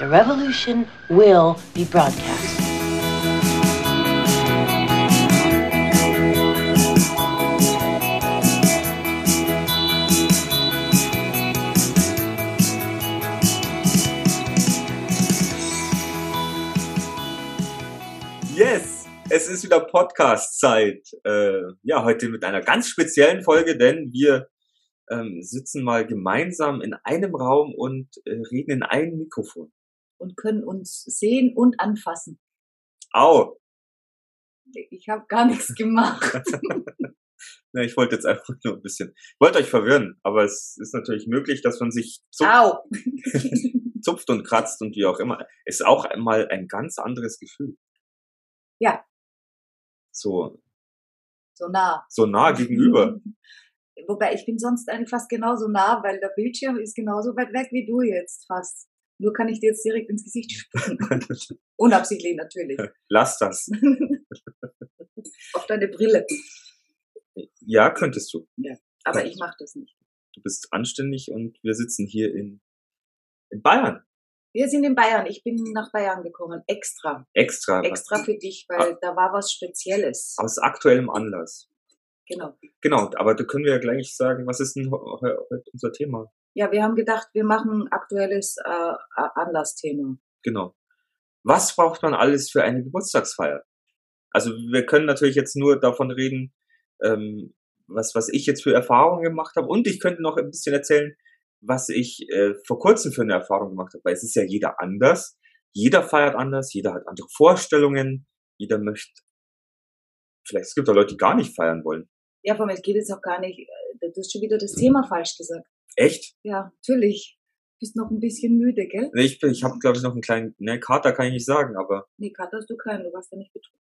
The revolution will be broadcast. Yes, es ist wieder Podcast-Zeit. Äh, ja, heute mit einer ganz speziellen Folge, denn wir ähm, sitzen mal gemeinsam in einem Raum und äh, reden in einem Mikrofon. Und können uns sehen und anfassen. Au! Ich habe gar nichts gemacht. Na, ich wollte jetzt einfach nur ein bisschen, ich wollte euch verwirren, aber es ist natürlich möglich, dass man sich zupft, zupft und kratzt und wie auch immer. Ist auch einmal ein ganz anderes Gefühl. Ja. So, so nah. so nah gegenüber. Wobei ich bin sonst eigentlich fast genauso nah, weil der Bildschirm ist genauso weit weg wie du jetzt fast. Nur kann ich dir jetzt direkt ins Gesicht spucken. Unabsichtlich natürlich. Lass das. Auf deine Brille. Ja, könntest du. Aber ich mache das nicht. Du bist anständig und wir sitzen hier in, in Bayern. Wir sind in Bayern. Ich bin nach Bayern gekommen. Extra. Extra. Extra für dich, weil da war was Spezielles. Aus aktuellem Anlass. Genau. Genau, aber da können wir ja gleich sagen, was ist denn heu- heu- heute unser Thema? Ja, wir haben gedacht, wir machen aktuelles äh, Anlassthema. Genau. Was braucht man alles für eine Geburtstagsfeier? Also wir können natürlich jetzt nur davon reden, ähm, was, was ich jetzt für Erfahrungen gemacht habe. Und ich könnte noch ein bisschen erzählen, was ich äh, vor kurzem für eine Erfahrung gemacht habe. Weil es ist ja jeder anders. Jeder feiert anders, jeder hat andere Vorstellungen, jeder möchte. Vielleicht es gibt auch Leute, die gar nicht feiern wollen. Ja, vor allem, es geht jetzt auch gar nicht, äh, du hast schon wieder das Thema falsch gesagt. Echt? Ja, natürlich. Bist noch ein bisschen müde, gell? Nee, Ich, bin- ich habe, glaube ich, noch einen kleinen, ne, Kater kann ich nicht sagen, aber Nee, Kater hast du keinen, du warst ja nicht betrunken.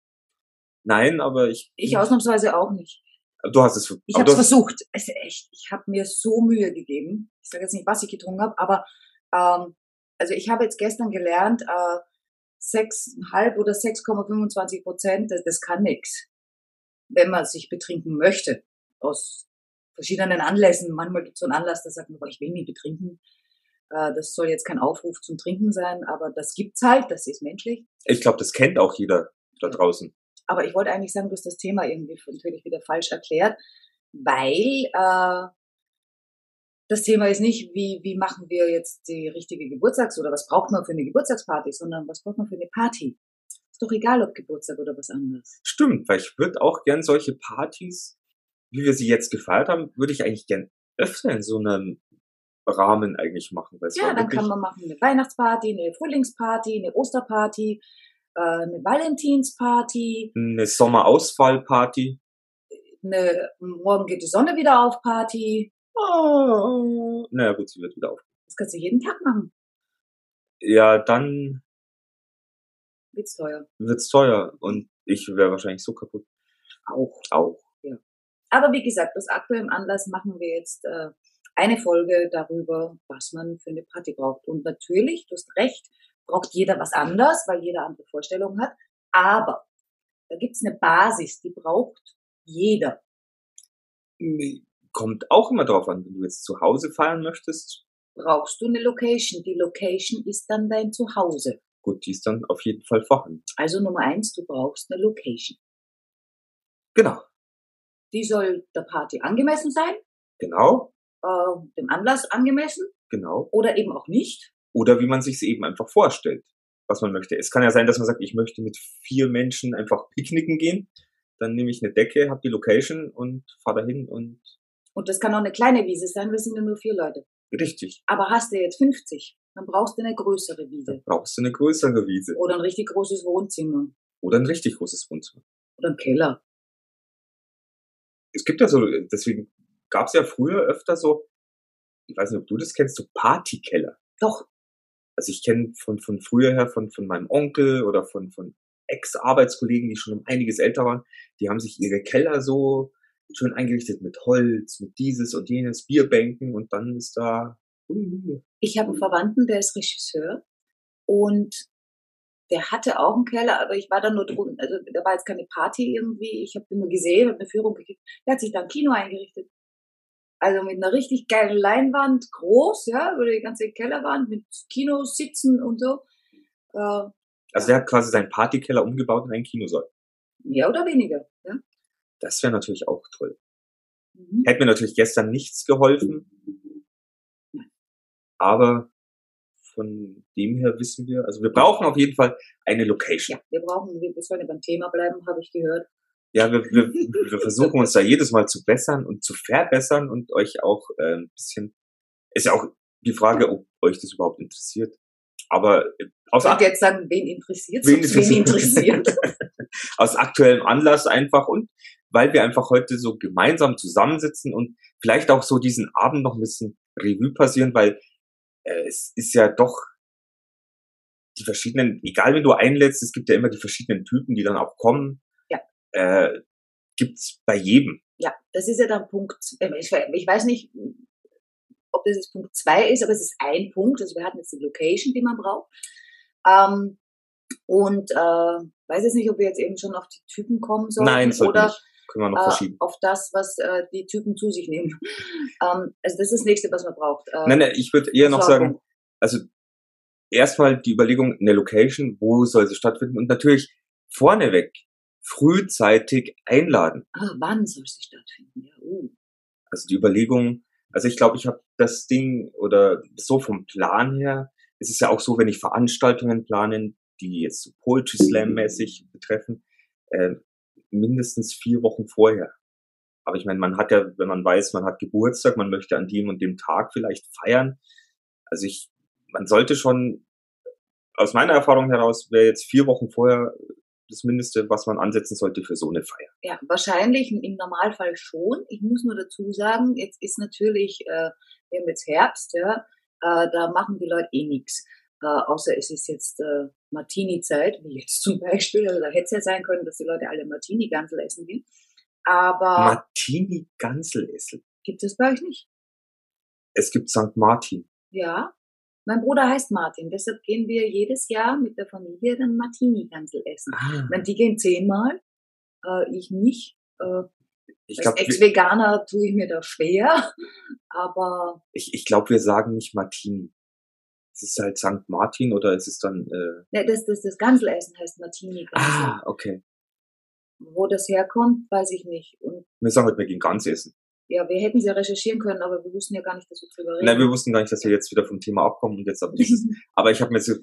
nein, aber ich. Ich ausnahmsweise auch nicht. Du hast es. Ich aber habe es versucht. Es ist echt, ich habe mir so Mühe gegeben. Ich sage jetzt nicht, was ich getrunken habe, aber ähm, also ich habe jetzt gestern gelernt, äh, 6,5 oder 6,25 Prozent, das, das kann nix. Wenn man sich betrinken möchte. Aus verschiedenen Anlässen. Manchmal gibt es so einen Anlass, da sagt man, ich will nicht betrinken. Äh, das soll jetzt kein Aufruf zum Trinken sein, aber das gibt's halt, das ist menschlich. Ich glaube, das kennt auch jeder da draußen. Aber ich wollte eigentlich sagen, du hast das Thema irgendwie natürlich wieder falsch erklärt, weil äh, das Thema ist nicht, wie, wie machen wir jetzt die richtige Geburtstags- oder was braucht man für eine Geburtstagsparty, sondern was braucht man für eine Party. Ist doch egal, ob Geburtstag oder was anderes. Stimmt, weil ich würde auch gern solche Partys, wie wir sie jetzt gefeiert haben, würde ich eigentlich gern öfter in so einem Rahmen eigentlich machen. Weil Ja, dann kann man machen eine Weihnachtsparty, eine Frühlingsparty, eine Osterparty, äh, eine Valentinsparty, eine Sommerausfallparty. eine Morgen geht die Sonne wieder auf Party. Oh. Naja, gut, sie wird wieder auf. Das kannst du jeden Tag machen. Ja, dann Wird's teuer. wird's teuer und ich wäre wahrscheinlich so kaputt. Auch. Auch. Aber wie gesagt, aus aktuellem Anlass machen wir jetzt äh, eine Folge darüber, was man für eine Party braucht. Und natürlich, du hast recht, braucht jeder was anderes, weil jeder andere Vorstellungen hat. Aber da gibt's eine Basis, die braucht jeder. Kommt auch immer drauf an, wenn du jetzt zu Hause feiern möchtest. Brauchst du eine Location. Die Location ist dann dein Zuhause. Gut, die ist dann auf jeden Fall vorhanden. Also Nummer eins, du brauchst eine Location. Genau, Die soll der Party angemessen sein, genau, äh, dem Anlass angemessen genau. oder eben auch nicht. Oder wie man sich eben einfach vorstellt, was man möchte. Es kann ja sein, dass man sagt, ich möchte mit vier Menschen einfach picknicken gehen. Dann nehme ich eine Decke, habe die Location und fahre dahin und Und das kann auch eine kleine Wiese sein, wir sind ja nur vier Leute. richtig. Aber hast du jetzt 50, dann brauchst du eine größere Dann Wiese. brauchst du eine größere Wiese Oder ein richtig großes Wohnzimmer. oder ein richtig großes Wohnzimmer. Oder ein Keller. Es gibt ja so, deswegen gab es ja früher öfter so, ich weiß nicht, ob du das kennst, so Partykeller. Doch, Also ich kenne von, von früher her, von, von meinem Onkel oder von, von Ex-Arbeitskollegen, die schon um einiges älter waren, die haben sich ihre Keller so schön eingerichtet mit Holz, mit dieses und jenes, Bierbänken und dann ist da, ich habe einen Verwandten, der ist Regisseur. Und der hatte auch einen Keller, aber ich war da nur drunten. Also da war jetzt keine Party irgendwie. Ich habe den nur gesehen, habe eine Führung gekriegt. Der hat sich da ein Kino eingerichtet. Also mit einer richtig geilen Leinwand, groß, ja, über die ganze Kellerwand, mit Kinos, Sitzen und so. Äh, Also der hat quasi seinen Partykeller umgebaut in einen Kinosaal. mehr oder weniger, ja. Das wäre natürlich auch toll. Mhm. Hätte mir natürlich gestern nichts geholfen. Aber von dem her wissen wir, also wir brauchen auf jeden Fall eine Location. Ja, wir brauchen, wir sollen beim Thema bleiben, habe ich gehört. Ja, wir, wir, wir versuchen uns da jedes Mal zu bessern und zu verbessern und euch auch äh, ein bisschen, ist ja auch die Frage, ob euch das überhaupt interessiert. Aber äh, aus, Ich jetzt sagen, wen interessiert Wen? Wen interessiert? aus aktuellem Anlass einfach und weil wir einfach heute so gemeinsam zusammensitzen und vielleicht auch so diesen Abend noch ein bisschen Revue passieren, weil es ist ja doch die verschiedenen, egal wen du einlädst, es gibt ja immer die verschiedenen Typen, die dann auch kommen. Ja. Äh, gibt's bei jedem. Ja, das ist ja dann Punkt, äh, ich, weiß nicht, ob das jetzt Punkt zwei ist, aber es ist ein Punkt. Also wir hatten jetzt die Location, die man braucht. Ähm, und äh, weiß jetzt nicht, ob wir jetzt eben schon auf die Typen kommen sollen Nein, oder nicht. Können wir noch äh, verschieben. auf das, was äh, die Typen zu sich nehmen. ähm, also das ist das nächste, was man braucht. Äh, Nein, nein, ich würde eher noch sagen, also erstmal die Überlegung, eine Location, wo soll sie stattfinden und natürlich vorneweg frühzeitig einladen. Ah, wann soll sie stattfinden? Ja, uh. Also die Überlegung, also ich glaube, ich habe das Ding oder so vom Plan her, es ist ja auch so, wenn ich Veranstaltungen plane, die jetzt so Poetry Slam mäßig betreffen, äh, mindestens vier Wochen vorher. Aber ich meine, man hat ja, wenn man weiß, man hat Geburtstag, man möchte an dem und dem Tag vielleicht feiern. Also ich, man sollte schon, aus meiner Erfahrung heraus, wäre jetzt vier Wochen vorher das Mindeste, was man ansetzen sollte für so eine Feier. Ja, wahrscheinlich im Normalfall schon. Ich muss nur dazu sagen, jetzt ist natürlich, äh, wir haben jetzt Herbst, ja, äh, da machen die Leute eh nix. Äh, außer es ist jetzt äh, Martini-Zeit, wie jetzt zum Beispiel. Also da hätte es ja sein können, dass die Leute alle Martini-Gansel essen gehen. Aber Martini Ganselessel. gibt es bei euch nicht? Es gibt St. Martin. Ja. Mein Bruder heißt Martin, deshalb gehen wir jedes Jahr mit der Familie dann Martini-Gansel essen. Ah, meine, die gehen zehnmal, äh, ich nicht. Äh, ich als glaube, Ex-Veganer tue ich mir da schwer, aber ich, ich glaub, wir sagen nicht Martini. Es ist halt St. Martin oder es ist dann, äh, ne, das, das, das Ganselessen heißt Martini. ah, okay. Wo das herkommt, weiß ich nicht. Und Wir sagen halt, wir gehen ganz essen. ja, wir hätten sie ja recherchieren können, aber wir wussten ja gar nicht, dass wir drüber reden. Nein, wir wussten gar nicht, dass wir jetzt wieder vom Thema abkommen und jetzt ab dieses, aber ich habe mir so-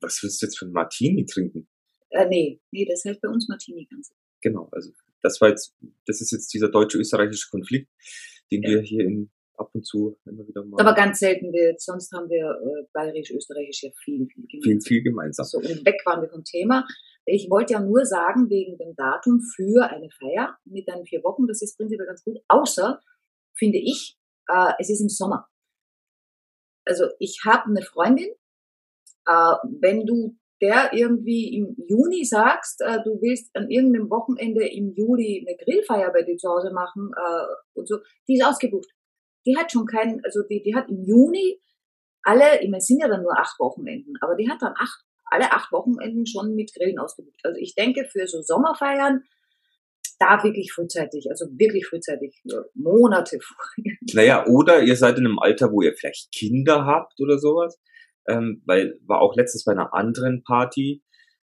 was willst du jetzt für ein Martini trinken? äh, nee, nee, das heißt bei uns Martini Gansel. Genau, also das war jetzt, das ist jetzt dieser deutsche-österreichische Konflikt, den Ja. wir hier in, ab und zu immer wieder mal Aber ganz selten, wir, sonst haben wir äh, bayerisch-österreichisch ja viel, viel viel, gemeinsam. viel gemeinsam. So, und weg waren wir vom Thema. Ich wollte ja nur sagen, wegen dem Datum für eine Feier mit dann vier Wochen, das ist prinzipiell ganz gut, außer, finde ich, äh, es ist im Sommer. Also ich habe eine Freundin, äh, wenn du der irgendwie im Juni sagst, äh, du willst an irgendeinem Wochenende im Juli eine Grillfeier bei dir zu Hause machen äh, und so, die ist ausgebucht. Die hat schon keinen, also die, die hat im Juni alle, ich meine, es sind ja dann nur acht Wochenenden, aber die hat dann acht, alle acht Wochenenden schon mit Grillen ausgebucht. Also ich denke, für so Sommerfeiern, da wirklich frühzeitig, also wirklich frühzeitig, ja, Monate vorher. Naja, oder ihr seid in einem Alter, wo ihr vielleicht Kinder habt oder sowas. Ähm, weil war auch letztens bei einer anderen Party,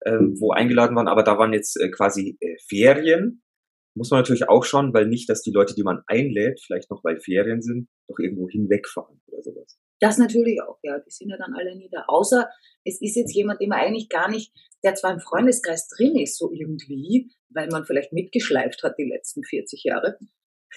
ähm, wo eingeladen waren, aber da waren jetzt äh, quasi äh, Ferien. Muss man natürlich auch schauen, weil nicht, dass die Leute, die man einlädt, vielleicht noch weil Ferien sind, doch irgendwo hinwegfahren oder sowas. Das natürlich auch, ja, die sind ja dann alle nie da. Außer es ist jetzt jemand, den man eigentlich gar nicht, der zwar im Freundeskreis drin ist, so irgendwie, weil man vielleicht mitgeschleift hat die letzten 40 Jahre.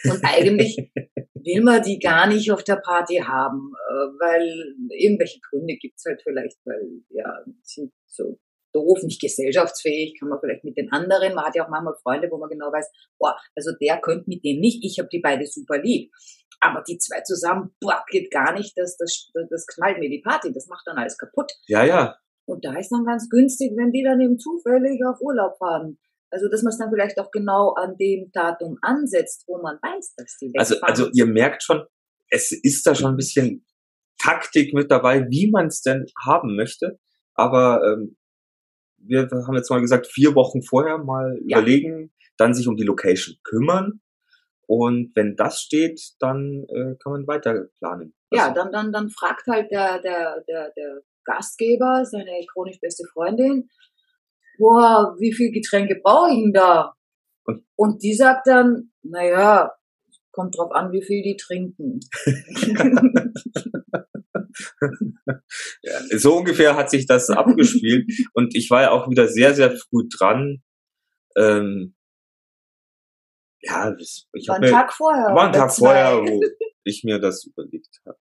Und eigentlich will man die gar nicht auf der Party haben, äh, weil irgendwelche Gründe gibt's halt vielleicht, weil ja, sind so doof, nicht gesellschaftsfähig, kann man vielleicht mit den anderen. Man hat ja auch manchmal Freunde, wo man genau weiß, boah, also der könnte mit dem nicht, ich habe die beide super lieb. Aber die zwei zusammen, boah, geht gar nicht, das, das, das knallt mir die Party, das macht dann alles kaputt. Ja, ja. Und da ist dann ganz günstig, wenn die dann eben zufällig auf Urlaub fahren. Also, dass man es dann vielleicht auch genau an dem Datum ansetzt, wo man weiß, dass die Also, wegfahren. also ihr merkt schon, es ist da schon ein bisschen Taktik mit dabei, wie man es denn haben möchte. Aber ähm, wir haben jetzt mal gesagt, vier Wochen vorher mal Ja. überlegen, dann sich um die Location kümmern Und wenn das steht, dann äh, kann man weiter planen. Ja, Also, dann, dann, dann fragt halt der, der, der, der Gastgeber, seine chronisch beste Freundin, boah, wie viel Getränke brauche ich denn da? Und- Und die sagt dann, naja, kommt drauf an, wie viel die trinken. so ungefähr hat sich das abgespielt. Und ich war ja auch wieder sehr, sehr früh dran. Ähm, ja, ich War habe ein mir Tag vorher. war ein Tag zwei. vorher, wo ich mir das überlegt habe.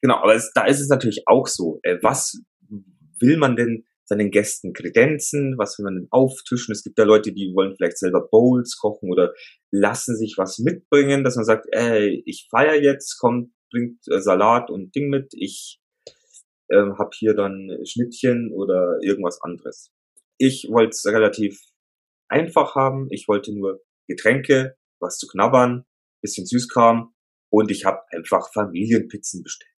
Genau, aber es, da ist es natürlich auch so. Äh, was will man denn seinen Gästen kredenzen? Was will man denn auftischen? Es gibt ja Leute, die wollen vielleicht selber Bowls kochen oder lassen sich was mitbringen, dass man sagt, ey, ich feier jetzt, kommt, bringt äh, Salat und Ding mit, ich ähm, habe hier dann Schnittchen oder irgendwas anderes. Ich wollte es relativ einfach haben. Ich wollte nur Getränke, was zu knabbern, bisschen Süßkram und ich habe einfach Familienpizzen bestellt.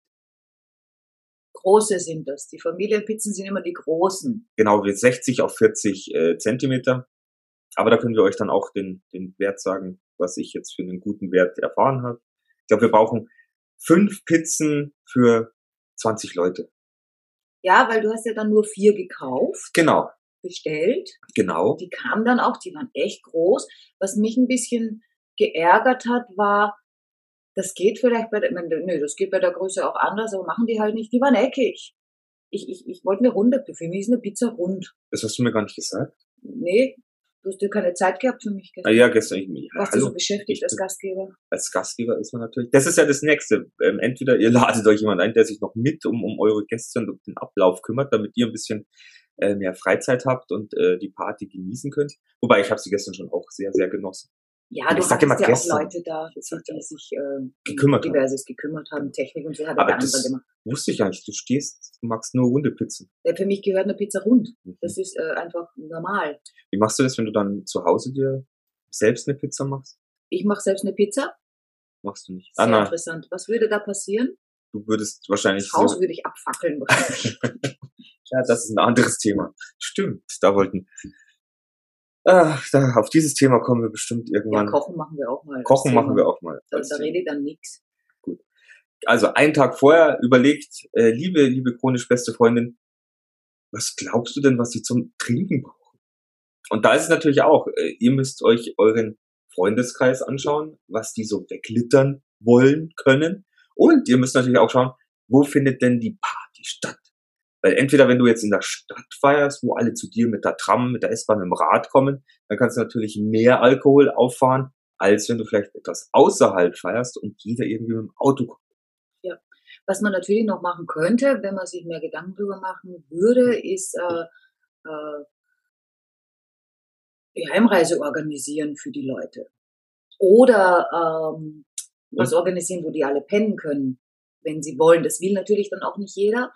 Große sind das. Die Familienpizzen sind immer die großen. Genau, wir 60 auf 40 äh, Zentimeter. Aber da können wir euch dann auch den, den Wert sagen, was ich jetzt für einen guten Wert erfahren habe. Ich glaube, wir brauchen fünf Pizzen für 20 Leute. Ja, weil du hast ja dann nur vier gekauft, Genau, bestellt. genau. Die kamen dann auch, die waren echt groß. Was mich ein bisschen geärgert hat, war, das geht vielleicht bei der, nö, das geht bei der Größe auch anders, aber machen die halt nicht. Die waren eckig. Ich, ich, ich wollte eine runde, für mich ist eine Pizza rund. Das hast du mir gar nicht gesagt. Nee, du hast dir keine Zeit gehabt für mich gestern. ja, gestern. Ich, ja, Warst du so hallo. beschäftigt Ich als Gastgeber? als Gastgeber ist man natürlich. Das ist ja das Nächste. Ähm, entweder ihr ladet euch jemand ein, der sich noch mit um, um eure Gäste und um den Ablauf kümmert, damit ihr ein bisschen äh, mehr Freizeit habt und äh, die Party genießen könnt. Wobei ich habe sie gestern schon auch sehr, sehr genossen. Ja, Ich du sag hattest immer ja gestern. auch Leute da, Ich sag die, sich äh, Gekümmert haben. diverses gekümmert haben, Technik und so hat Aber das- gemacht. Wusste ich nicht. Du stehst, du magst nur runde Pizzen. Ja, für mich gehört eine Pizza rund. Mhm. Das ist äh, einfach normal. Wie machst du das, wenn du dann zu Hause dir selbst eine Pizza machst? Ich mache selbst eine Pizza. Machst du nicht. Sehr Ah, nein. interessant. Was würde da passieren? Du würdest wahrscheinlich Das Haus so, würde ich abfackeln. Ja, das ist ein anderes Thema. Stimmt, da wollten. Ah, da, auf dieses Thema kommen wir bestimmt ja, irgendwann. kochen machen wir auch mal. Kochen machen wir auch mal. Da, da Thema. redet dann nichts. Also einen Tag vorher überlegt, äh, liebe, liebe chronisch beste Freundin, was glaubst du denn, was sie zum Trinken brauchen? Und da ist es natürlich auch, äh, ihr müsst euch euren Freundeskreis anschauen, was die so weglittern wollen können. Und ihr müsst natürlich auch schauen, wo findet denn die Party statt? Weil entweder, wenn du jetzt in der Stadt feierst, wo alle zu dir mit der Tram, mit der S-Bahn, mit dem Rad kommen, dann kannst du natürlich mehr Alkohol auffahren, als wenn du vielleicht etwas außerhalb feierst und jeder irgendwie mit dem Auto kommt. Was man natürlich noch machen könnte, wenn man sich mehr Gedanken drüber machen würde, ist äh, äh, die Heimreise organisieren für die Leute. Oder ähm, was organisieren, wo die alle pennen können, wenn sie wollen. Das will natürlich dann auch nicht jeder,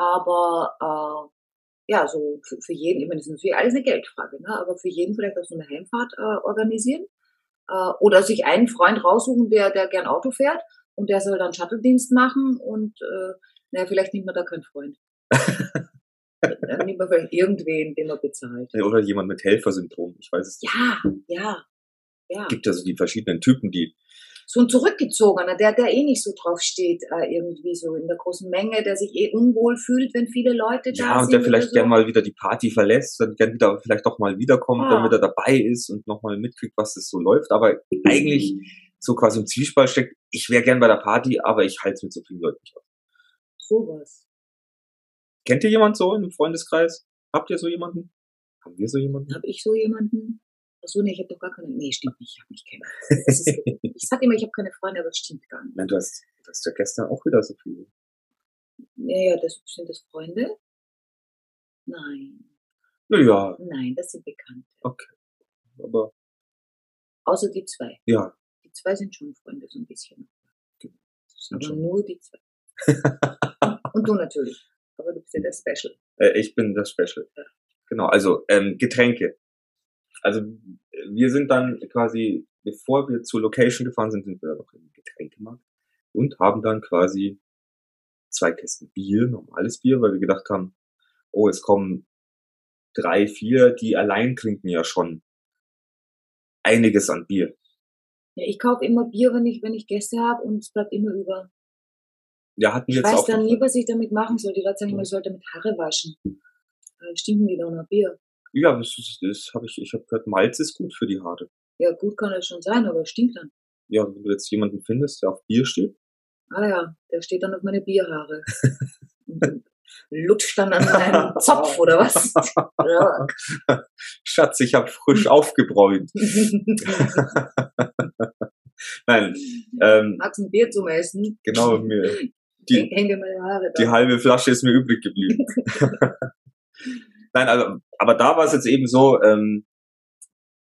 aber äh, ja, so für, für jeden, ich meine, das ist natürlich alles eine Geldfrage, ne? aber für jeden vielleicht auch so eine Heimfahrt äh, organisieren. Äh, oder sich einen Freund raussuchen, der, der gern Auto fährt und der soll dann Shuttle-Dienst machen und äh, naja, vielleicht nimmt man da keinen Freund. dann nimmt man vielleicht irgendwen, den man bezahlt. Oder jemand mit Helfersyndrom, ich weiß es nicht. Ja, ja, ja. Es gibt ja so die verschiedenen Typen, die, So ein Zurückgezogener, der, der eh nicht so drauf steht, äh, irgendwie so in der großen Menge, der sich eh unwohl fühlt, wenn viele Leute da ja, und sind. der vielleicht so. gern mal wieder die Party verlässt, dann gern wieder, vielleicht doch mal wiederkommt, Ah. damit er dabei ist und nochmal mitkriegt, was das so läuft, aber eigentlich so quasi im Zwiespalt steckt, ich wäre gern bei der Party, aber ich halte es mit so vielen Leuten nicht aus. Sowas. Kennt ihr jemand so im Freundeskreis? Habt ihr so jemanden? Haben wir so jemanden? Habe ich so jemanden? So, nee, ich habe doch gar keine. Nee, stimmt nicht, ich habe nicht keine. Ist, ich sag immer, ich habe keine Freunde, aber das stimmt gar nicht. Nein, du hast, du hast ja gestern auch wieder so viele. Ja, ja, das sind das Freunde? Nein, Naja, nein, das sind Bekannte. aber Außer die zwei. ja, Die zwei sind schon Freunde, so ein bisschen. das sind Aber schon. nur die zwei. Und du natürlich. Aber du bist ja der Special. Äh, ich bin das Special. Genau, also ähm, Getränke. Also wir sind dann quasi, bevor wir zur Location gefahren sind, sind wir noch im Getränkemarkt und haben dann quasi zwei Kästen Bier, normales Bier, weil wir gedacht haben, oh, es kommen drei, vier, die allein trinken ja schon einiges an Bier. Ja, ich kaufe immer Bier, wenn ich, wenn ich Gäste habe und es bleibt immer über. Ja, hatten wir Ich jetzt weiß auch. dann den nie, was ich damit machen soll. Die Leute sagen immer, ich sollte mit Haare waschen. Äh, stinken die doch nach Bier. Ja, das, ist- das habe ich, ich habe gehört, Malz ist gut für die Haare. Ja, gut kann das schon sein, aber stinkt dann. Ja, wenn du jetzt jemanden findest, der auf Bier steht, Ah ja, der steht dann auf meine Bierhaare. Lutscht dann an meinem Zopf, oder was? Ja. Schatz, ich habe frisch aufgebräunt. Nein, ähm, Magst ein Bier zum Essen? genau, mir, die, häng dir meine Haare da. die halbe Flasche ist mir übrig geblieben. Nein, also, aber da war es jetzt eben so, ähm,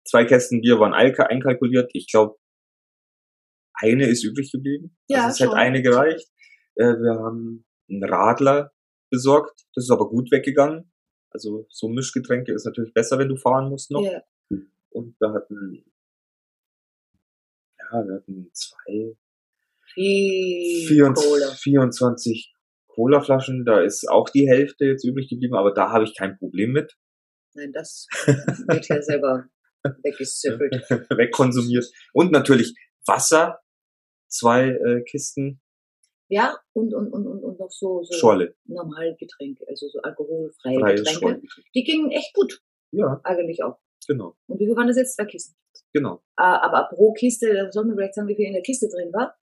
zwei Kästen Bier waren einka- einkalkuliert. Ich glaube, eine ist übrig geblieben. Ja, also es schon. eine gereicht. Äh, wir haben einen Radler besorgt. Das ist aber gut weggegangen. Also so Mischgetränke ist natürlich besser, wenn du fahren musst noch. Ja. Und wir hatten, ja, wir hatten zwei, Viel 24, Cola. 24 Colaflaschen. Da ist auch die Hälfte jetzt übrig geblieben, aber da habe ich kein Problem mit. Nein, das wird ja selber weggesüffelt. wegkonsumiert. Und natürlich Wasser, zwei äh, Kisten, Ja, und, und, und, und, und noch so, so Schorle, normale Getränke, also so alkoholfreie freie Getränke. Schorle. Die gingen echt gut, Ja, eigentlich auch. genau, Und wie viel waren das jetzt? Zwei Kisten. genau. Äh, aber pro Kiste, da soll man vielleicht sagen, wie viel in der Kiste drin war.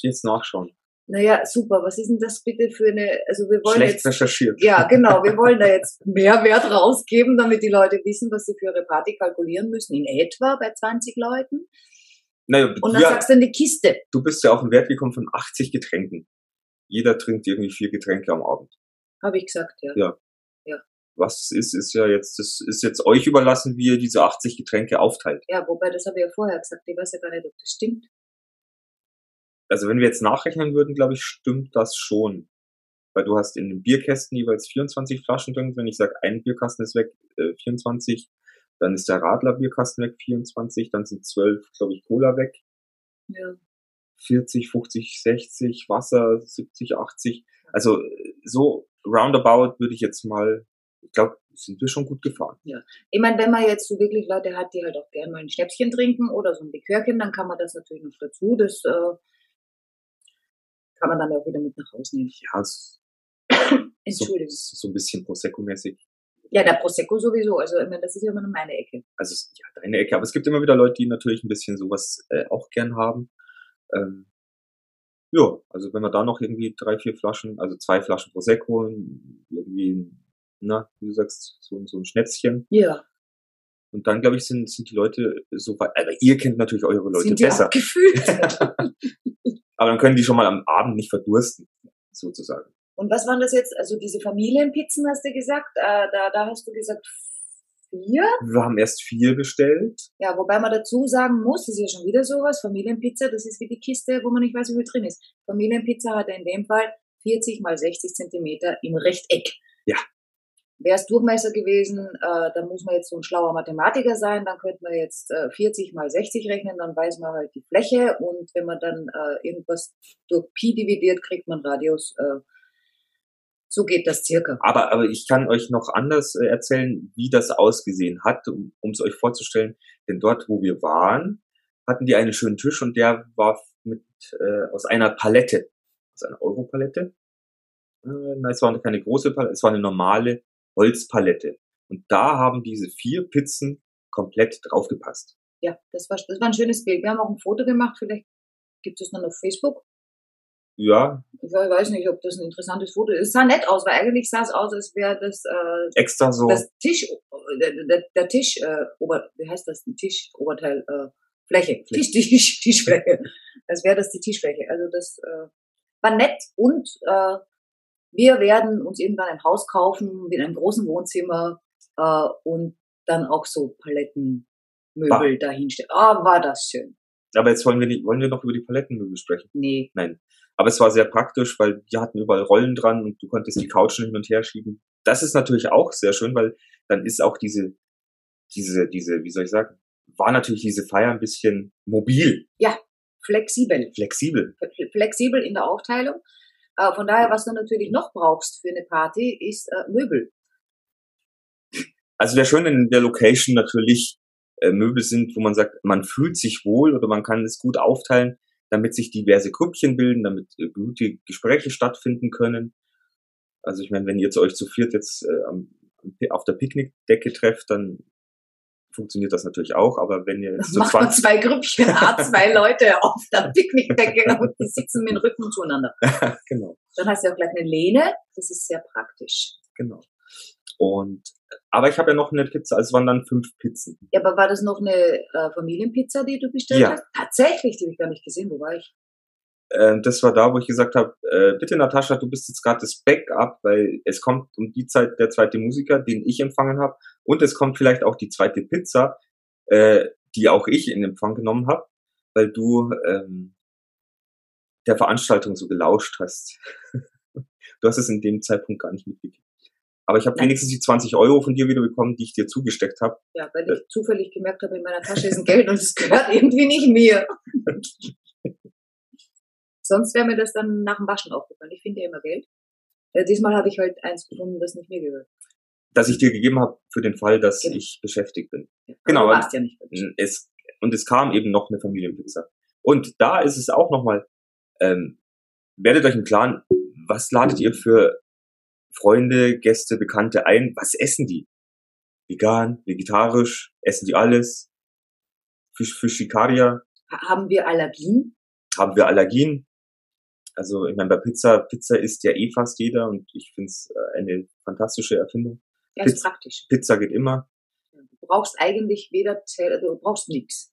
Jetzt nachschauen. Naja, super. Was ist denn das bitte für eine, also wir wollen Schlecht jetzt, recherchiert. ja, genau, wir wollen da jetzt mehr Wert rausgeben, damit die Leute wissen, was sie für ihre Party kalkulieren müssen, in etwa bei 20 Leuten. Naja, Und dann ja, sagst du eine Kiste. du bist ja auf einen Wert gekommen von 80 Getränken. Jeder trinkt irgendwie vier Getränke am Abend. Habe ich gesagt, ja. Ja. Was das ist, ist ja jetzt, das ist jetzt euch überlassen, wie ihr diese 80 Getränke aufteilt. Ja, wobei, das habe ich ja vorher gesagt. Ich weiß ja gar nicht, ob das stimmt. Also wenn wir jetzt nachrechnen würden, glaube ich, stimmt das schon. Weil du hast in den Bierkästen jeweils 24 Flaschen drin. Wenn ich sage, ein Bierkasten ist weg, äh, 24, dann ist der Radler Bierkasten weg, 24, dann sind 12, glaube ich, Cola weg, Ja. 40, 50, 60, Wasser 70, 80. Also so roundabout würde ich jetzt mal, ich glaube, sind wir schon gut gefahren. Ich meine, wenn man jetzt so wirklich Leute hat, die halt auch gerne mal ein Schnäpschen trinken oder so ein Likörchen, dann kann man das natürlich noch dazu. Das äh, kann man dann auch wieder mit nach Hause nehmen. Ja, es- so, Entschuldigung. so ein bisschen Prosecco-mäßig. Ja, der Prosecco sowieso. Also, ich meine, das ist ja immer nur meine Ecke. also ja, deine Ecke. Aber es gibt immer wieder Leute, die natürlich ein bisschen sowas äh, auch gern haben. Ähm, ja, also wenn wir da noch irgendwie drei, vier Flaschen, also zwei Flaschen Prosecco, irgendwie, na, wie du sagst, so, so ein Schnäpschen. Ja. Und dann, glaube ich, sind, sind die Leute so weit, aber ihr kennt natürlich eure Leute Sind die besser. abgefüllt? Aber dann können die schon mal am Abend nicht verdursten, sozusagen. Und was waren das jetzt? Also diese Familienpizzen hast du gesagt. Äh, da, da hast du gesagt vier. Wir haben erst vier bestellt. Ja, wobei man dazu sagen muss, das ist ja schon wieder sowas, Familienpizza, das ist wie die Kiste, wo man nicht weiß, wie viel drin ist. Familienpizza hat in dem Fall 40 mal 60 Zentimeter im Rechteck. Ja. Wäre es Durchmesser gewesen, äh, dann muss man jetzt so ein schlauer Mathematiker sein, dann könnte man jetzt äh, 40 mal 60 rechnen, dann weiß man halt die Fläche und wenn man dann äh, irgendwas durch Pi dividiert, kriegt man Radius. Äh, so geht das circa. Aber, aber ich kann euch noch anders äh, erzählen, wie das ausgesehen hat, um es euch vorzustellen. Denn dort, wo wir waren, hatten die einen schönen Tisch und der war mit äh, aus einer Palette, aus einer Europalette. Äh, nein, es war keine große Palette, es war eine normale Holzpalette. Und da haben diese vier Pizzen komplett draufgepasst. Ja, das war, das war ein schönes Bild. Wir haben auch ein Foto gemacht, vielleicht gibt es noch auf Facebook. Ja, Ich weiß nicht, ob das ein interessantes Foto ist. Es sah nett aus, weil eigentlich sah es aus, als wäre das, äh, extra so. das Tisch, der, der, der Tisch, äh, Ober, wie heißt das, ein Tisch, Oberteil, äh, Fläche, Tisch, Tisch, Tischfläche. Als wäre das die Tischfläche. Also das äh, war nett und äh, wir werden uns irgendwann ein Haus kaufen mit einem großen Wohnzimmer äh, und dann auch so Palettenmöbel dahinstellen. Ah, war das schön. aber jetzt wollen wir nicht, wollen wir noch über die Palettenmöbel sprechen. Nee. Nein. Aber es war sehr praktisch, weil wir hatten überall Rollen dran und du konntest die Couchen hin und her schieben. Das ist natürlich auch sehr schön, weil dann ist auch diese, diese, diese, wie soll ich sagen, war natürlich diese Feier ein bisschen mobil, Flexibel. flexibel. flexibel in der Aufteilung. Äh, von daher, was du natürlich noch brauchst für eine Party, ist äh, Möbel. Also wäre schön in der Location natürlich äh, Möbel sind, wo man sagt, man fühlt sich wohl oder man kann es gut aufteilen, damit sich diverse Grüppchen bilden, damit äh, gute Gespräche stattfinden können. Also ich meine, wenn ihr zu euch zu viert jetzt äh, auf der Picknickdecke trefft, dann funktioniert das natürlich auch, aber wenn ihr jetzt Machen wir 20 zwei Grüppchen, zwei Leute auf der Picknickdecke und die sitzen mit dem Rücken zueinander. genau, Dann hast du auch gleich eine Lehne. Das ist sehr praktisch. genau. Und aber ich habe ja noch eine Pizza, also es waren dann fünf Pizzen. Ja, aber war das noch eine äh, Familienpizza, die du bestellt Ja. hast? Tatsächlich, die habe ich gar nicht gesehen. Wo war ich? Äh, das war da, wo ich gesagt habe, äh, bitte Natascha, du bist jetzt gerade das Backup, weil es kommt um die Zeit der zweite Musiker, den ich empfangen habe, und es kommt vielleicht auch die zweite Pizza, äh, die auch ich in Empfang genommen habe, weil du ähm, der Veranstaltung so gelauscht hast. du hast es in dem Zeitpunkt gar nicht mitgekriegt. Aber ich habe wenigstens die 20 Euro von dir wieder bekommen, die ich dir zugesteckt habe. Ja, weil ich zufällig gemerkt habe, in meiner Tasche ist ein Geld und es gehört irgendwie nicht mir. Sonst wäre mir das dann nach dem Waschen aufgefallen. Ich finde ja immer Geld. Äh, diesmal habe ich halt eins gefunden, das nicht mir gehört. Das ich dir gegeben habe für den Fall, dass Genau. ich beschäftigt bin. Ja. Genau, du warst ja nicht es, und es kam eben noch eine Familienpizza. Und da ist es auch nochmal, ähm, werdet euch im Klaren, was ladet ihr für Freunde, Gäste, Bekannte ein? Was essen die? Vegan, vegetarisch, essen die alles? Fisch, Fischikaria? Ha- Haben wir Allergien? Haben wir Allergien? Also, ich meine, bei Pizza, Pizza isst ja eh fast jeder und ich finde es äh, eine fantastische Erfindung. Ja, ist Pizza. praktisch. Pizza geht immer. Du brauchst eigentlich weder, Teller- du brauchst nichts.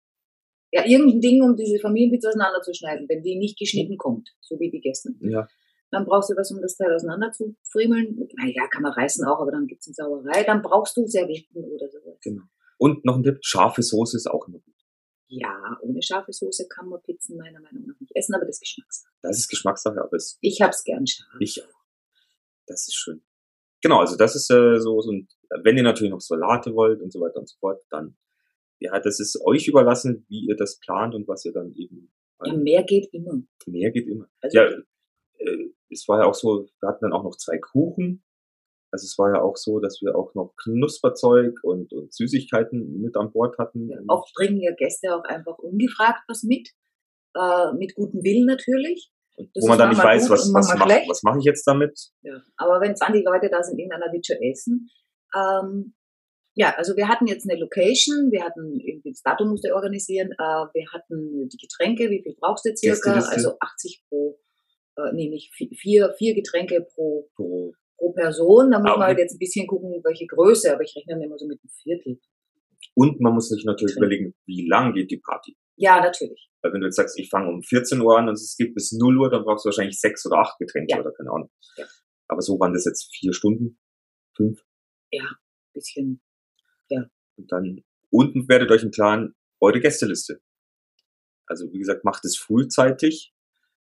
Ja, irgendein Ding, um diese Familienpizza auseinanderzuschneiden, wenn die nicht geschnitten kommt, so wie die gestern. Ja. Dann brauchst du was, um das Teil auseinander zu friemeln. Naja, kann man reißen auch, aber dann gibt's eine Sauerei. Dann brauchst du Servietten oder sowas. Genau. Und noch ein Tipp, scharfe Soße ist auch immer gut. Ja, ohne scharfe Soße kann man Pizzen meiner Meinung nach nicht essen, aber das ist Geschmackssache. Das ist Geschmackssache, aber es Ich hab's gern scharf. Ich auch. Das ist schön. Genau, also das ist äh, so, so ein, wenn ihr natürlich noch Salate wollt und so weiter und so fort, dann, ja, das ist euch überlassen, wie ihr das plant und was ihr dann eben, Ja, mehr geht immer. mehr geht immer. Also, Ja, äh, es war ja auch so, wir hatten dann auch noch zwei Kuchen. Also es war ja auch so, dass wir auch noch Knusperzeug und, und Süßigkeiten mit an Bord hatten. ja, oft bringen ja Gäste auch einfach ungefragt was mit. Äh, mit gutem Willen natürlich. Das wo man dann nicht weiß, was, was mache mach ich jetzt damit. Ja. Aber wenn 20 Leute da sind, irgendeiner wird schon essen. Ähm, ja, also wir hatten jetzt eine Location, wir hatten irgendwie das Datum musste organisieren, äh, wir hatten die Getränke, wie viel brauchst du circa? Also 80 pro, äh, nee, nicht vi- vier, vier Getränke pro, Pro, pro Person. Da muss Aber- man halt jetzt ein bisschen gucken, welche Größe, aber ich rechne dann immer so mit einem Viertel. und man muss sich natürlich überlegen, wie lang geht die Party. Ja, natürlich. Weil wenn du jetzt sagst, ich fange um 14 Uhr an und es geht bis 0 Uhr, dann brauchst du wahrscheinlich sechs oder acht Getränke Ja. oder keine Ahnung. Ja. Aber so waren das jetzt vier Stunden, fünf. Bisschen. Und dann unten werdet euch im Klaren eure Gästeliste. Also wie gesagt, macht es frühzeitig,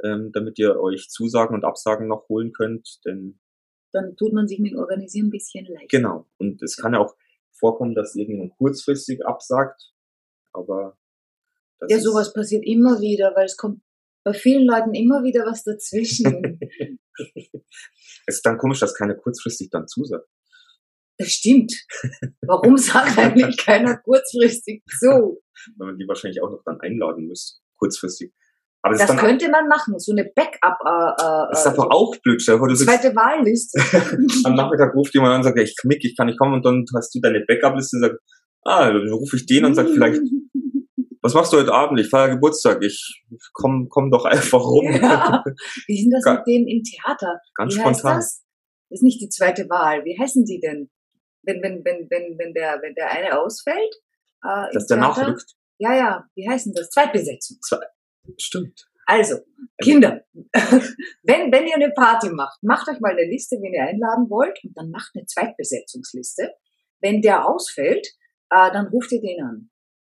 ähm, damit ihr euch Zusagen und Absagen noch holen könnt. Denn Dann tut man sich mit dem Organisieren ein bisschen leichter. genau, und es kann ja auch vorkommen, dass irgendjemand kurzfristig absagt. Aber das Ja, sowas passiert immer wieder, weil es kommt bei vielen Leuten immer wieder was dazwischen. Es ist dann komisch, dass keiner kurzfristig dann zusagt. Das stimmt. Warum sagt eigentlich keiner kurzfristig zu? weil man die wahrscheinlich auch noch dann einladen müsste, kurzfristig. Aber das, Das könnte man machen, so eine Backup. Äh, äh, das ist aber auch blöd, vor, du zweite Wahlliste. am Nachmittag ruft jemand an und sagt, ich knick, ich kann nicht kommen und dann hast du deine Backup-Liste und sagst, ah, dann rufe ich den und sag vielleicht, was machst du heute Abend? Ich feiere Geburtstag, ich komm, komm doch einfach rum. ja. Wie ist denn das mit denen im Theater? Ganz Wie heißt spontan. das? Das ist nicht die zweite Wahl. Wie heißen die denn? Wenn, wenn, wenn, wenn, wenn der, wenn der eine ausfällt, äh, Dass der Theater? nachrückt. Ja, ja. Wie heißen das? Zweitbesetzung. Stimmt. Also, Kinder, wenn, wenn ihr eine Party macht, macht euch mal eine Liste, wen ihr einladen wollt und dann macht eine Zweitbesetzungsliste. Wenn der ausfällt, äh, dann ruft ihr den an.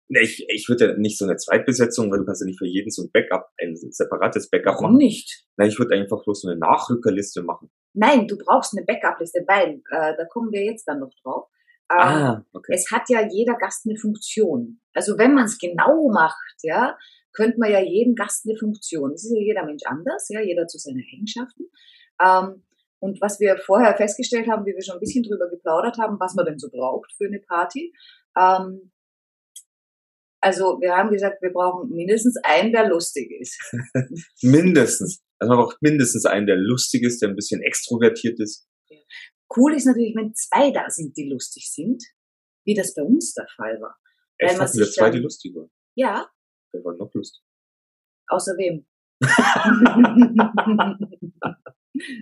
Nee, Ich, ich würde ja nicht so eine Zweitbesetzung, weil du kannst ja nicht für jeden so ein Backup, ein separates Backup Warum machen. nicht? Nein, ich würde einfach bloß so eine Nachrückerliste machen. Nein, du brauchst eine Backup-Liste, weil, äh, da kommen wir jetzt dann noch drauf. Ähm, Ah, okay. Es hat ja jeder Gast eine Funktion. Also wenn man es genau macht, ja, könnte man ja jedem Gast eine Funktion. Es ist ja jeder Mensch anders, ja, jeder zu seinen Eigenschaften. Ähm, und was wir vorher festgestellt haben, wie wir schon ein bisschen drüber geplaudert haben, was man denn so braucht für eine Party, ähm, Also wir haben gesagt, wir brauchen mindestens einen, der lustig ist. Mindestens. Also man braucht mindestens einen, der lustig ist, der ein bisschen extrovertiert ist. Cool ist natürlich, wenn zwei da sind, die lustig sind, wie das bei uns der Fall war. Weil Echt man hatten wir zwei, die lustig waren. Ja, Wir waren noch lustig. außer wem?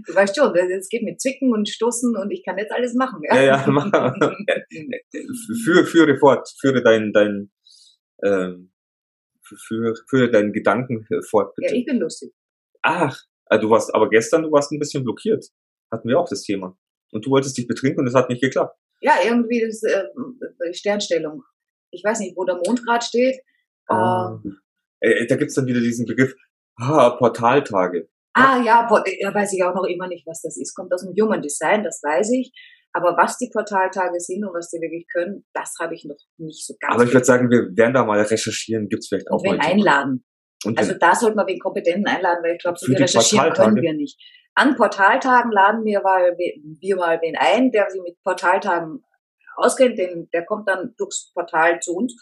du weißt schon, es geht mit Zwicken und Stoßen und ich kann jetzt alles machen. Ja, ja, mach. führe, führe fort, führe deinen, dein, ähm, führe, führe deinen Gedanken fort, ja, bitte. ich bin lustig. Ach, äh, du warst, aber gestern, du warst ein bisschen blockiert. Hatten wir auch das Thema. Und du wolltest dich betrinken und es hat nicht geklappt. Ja, irgendwie das äh, Sternstellung. Ich weiß nicht, wo der Mond gerade steht. Ah. Äh, da gibt's dann wieder diesen Begriff, ah, Portaltage. Ah ja, Port- ja, weiß ich auch noch immer nicht, was das ist. Kommt aus dem Human Design, das weiß ich. Aber was die Portaltage sind und was die wirklich können, das habe ich noch nicht so ganz. Aber ich würde sagen, wir werden da mal recherchieren, gibt's vielleicht auch und mal. einladen. Und Also da sollten wir wen Kompetenten einladen, weil ich glaube, so viel recherchieren können wir nicht. An Portaltagen laden wir mal, wir mal wen ein, der sich mit Portaltagen auskennt, denn der kommt dann durchs Portal zu uns.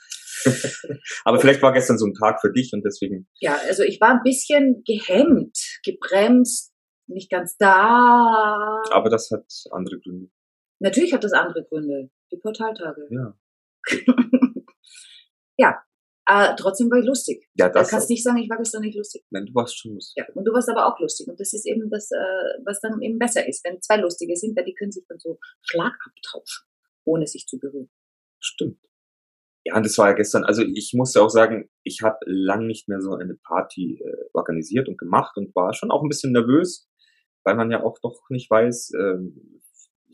aber vielleicht war gestern so ein Tag für dich und deswegen, Ja, also ich war ein bisschen gehemmt, gebremst, nicht ganz da. aber das hat andere Gründe. Natürlich hat das andere Gründe, die Portaltage. Ja. ja, äh, trotzdem war ich lustig. Ja, Da das. kannst du nicht sagen, ich war gestern nicht lustig. Nein, du warst schon lustig. Ja, und du warst aber auch lustig. Und das ist eben das, äh, was dann eben besser ist. Wenn zwei Lustige sind, weil die können sich dann so Schlagabtauschen, ohne sich zu berühren. Stimmt. Ja, und das war ja gestern, also ich musste auch sagen, ich habe lang nicht mehr so eine Party äh, organisiert und gemacht und war schon auch ein bisschen nervös, weil man ja auch doch nicht weiß, ähm,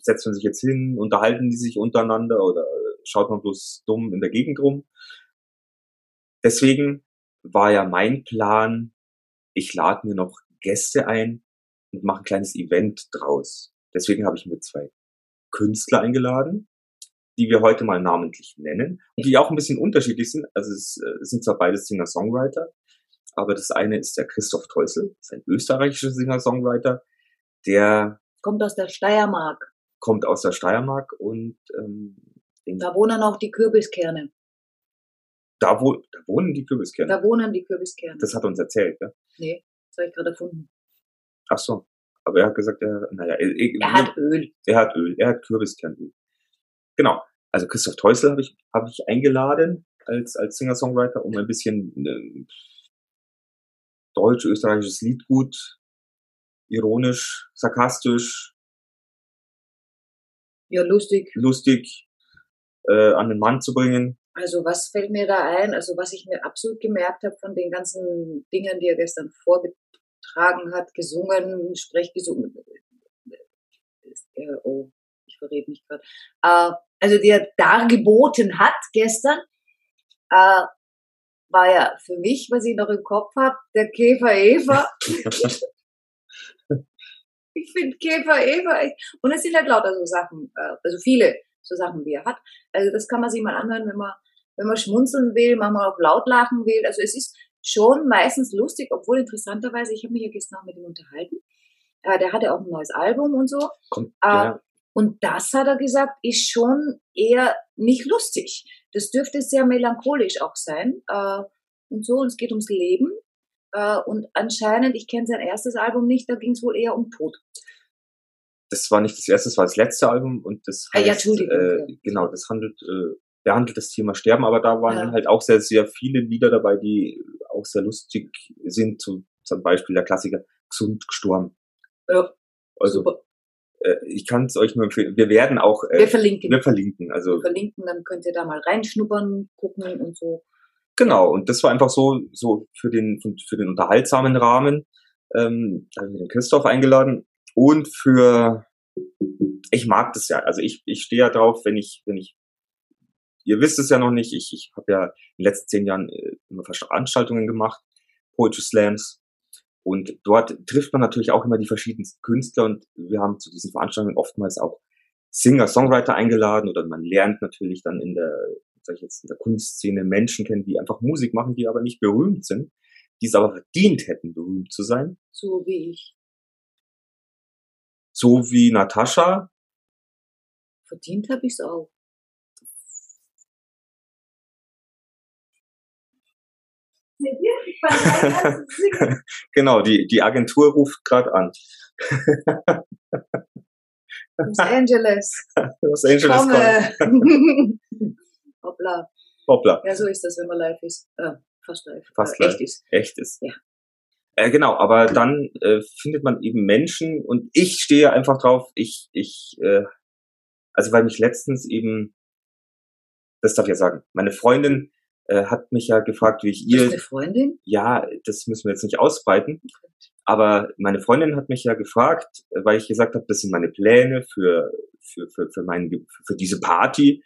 setzt man sich jetzt hin, unterhalten die sich untereinander oder äh, schaut man bloß dumm in der Gegend rum. Deswegen war ja mein Plan, ich lade mir noch Gäste ein und mache ein kleines Event draus. Deswegen habe ich mir zwei Künstler eingeladen, die wir heute mal namentlich nennen und die auch ein bisschen unterschiedlich sind. Also es, äh, sind zwar beides Singer-Songwriter, aber das eine ist der Christoph Teusel, ein österreichischer Singer-Songwriter, der Kommt aus der Steiermark. Kommt aus der Steiermark und ähm, Da wohnen auch die Kürbiskerne. da, wo, da wohnen die Kürbiskerne. Da wohnen die Kürbiskerne. Das hat er uns erzählt, ja. nee, das habe ich gerade erfunden. Ach so. Aber er hat gesagt, er, naja, er, Er hat Öl. er hat Öl, er hat Kürbiskernöl. Genau. Also Christoph Teusel habe ich, habe ich eingeladen als, als Singer-Songwriter, um ein bisschen äh, deutsch-österreichisches Liedgut, ironisch, sarkastisch, Ja, lustig. lustig äh, an den Mann zu bringen. Also was fällt mir da ein? Also was ich mir absolut gemerkt habe von den ganzen Dingen, die er gestern vorgetragen hat, gesungen, sprechgesungen. Äh, oh, ich verrede mich gerade. Äh, also die er dargeboten hat gestern, äh, war ja für mich, was ich noch im Kopf habe, der Käfer Eva. ich finde Käfer Eva echt. Und es sind halt lauter so Sachen, äh, also viele so Sachen, wie er hat. Also das kann man sich mal anhören, wenn man, wenn man schmunzeln will, manchmal auch laut lachen will. Also es ist schon meistens lustig, obwohl interessanterweise, ich habe mich ja gestern auch mit ihm unterhalten. Äh, der hatte auch ein neues Album und so. Kommt, Ah. ja, Und das hat er gesagt, ist schon eher nicht lustig. Das dürfte sehr melancholisch auch sein. Äh, und so, und es geht ums Leben. Äh, und anscheinend, ich kenne sein erstes Album nicht, da ging es wohl eher um Tod. das war nicht das erste, das war das letzte Album und das Ah, heißt, ja, Entschuldigung, äh, ja. genau, das handelt, äh, behandelt das Thema Sterben, aber da waren Ja. dann halt auch sehr, sehr viele Lieder dabei, die auch sehr lustig sind, zu, zum Beispiel der Klassiker Gesund gestorben. Ja, Also super. äh, ich kann es euch nur empfehlen. Wir werden auch, äh, Wir verlinken. wir verlinken. Also Wir verlinken, dann könnt ihr da mal reinschnuppern, gucken und so. Genau. Und das war einfach so, so für den, für den unterhaltsamen Rahmen. Ähm, da haben wir den Christoph eingeladen und für, ich mag das ja. Also ich, ich stehe ja drauf, wenn ich, wenn ich, ihr wisst es ja noch nicht. Ich, ich habe ja in den letzten zehn Jahren äh, immer Veranstaltungen gemacht, Poetry Slams. Und dort trifft man natürlich auch immer die verschiedensten Künstler und wir haben zu diesen Veranstaltungen oftmals auch Singer, Songwriter eingeladen oder man lernt natürlich dann in der, sag ich jetzt, in der Kunstszene Menschen kennen, die einfach Musik machen, die aber nicht berühmt sind, die es aber verdient hätten, berühmt zu sein. So wie ich. So wie Natascha, Verdient habe ich es auch. Genau, die, die Agentur ruft gerade an. Los Angeles. Los Angeles kommt. Komme. Hoppla. Hoppla, Ja, so ist das, wenn man live ist. Äh, fast live. Fast äh, live. Echt ist. echt ist. Ja. Äh, genau, aber dann äh, findet man eben Menschen und ich stehe einfach drauf, ich, ich, äh, also weil mich letztens eben, das darf ich ja sagen, meine Freundin äh, hat mich ja gefragt, wie ich ihr, eine Freundin? ja, das müssen wir jetzt nicht ausbreiten, aber meine Freundin hat mich ja gefragt, äh, weil ich gesagt habe, das sind meine Pläne für, für, für, für, mein, für diese Party.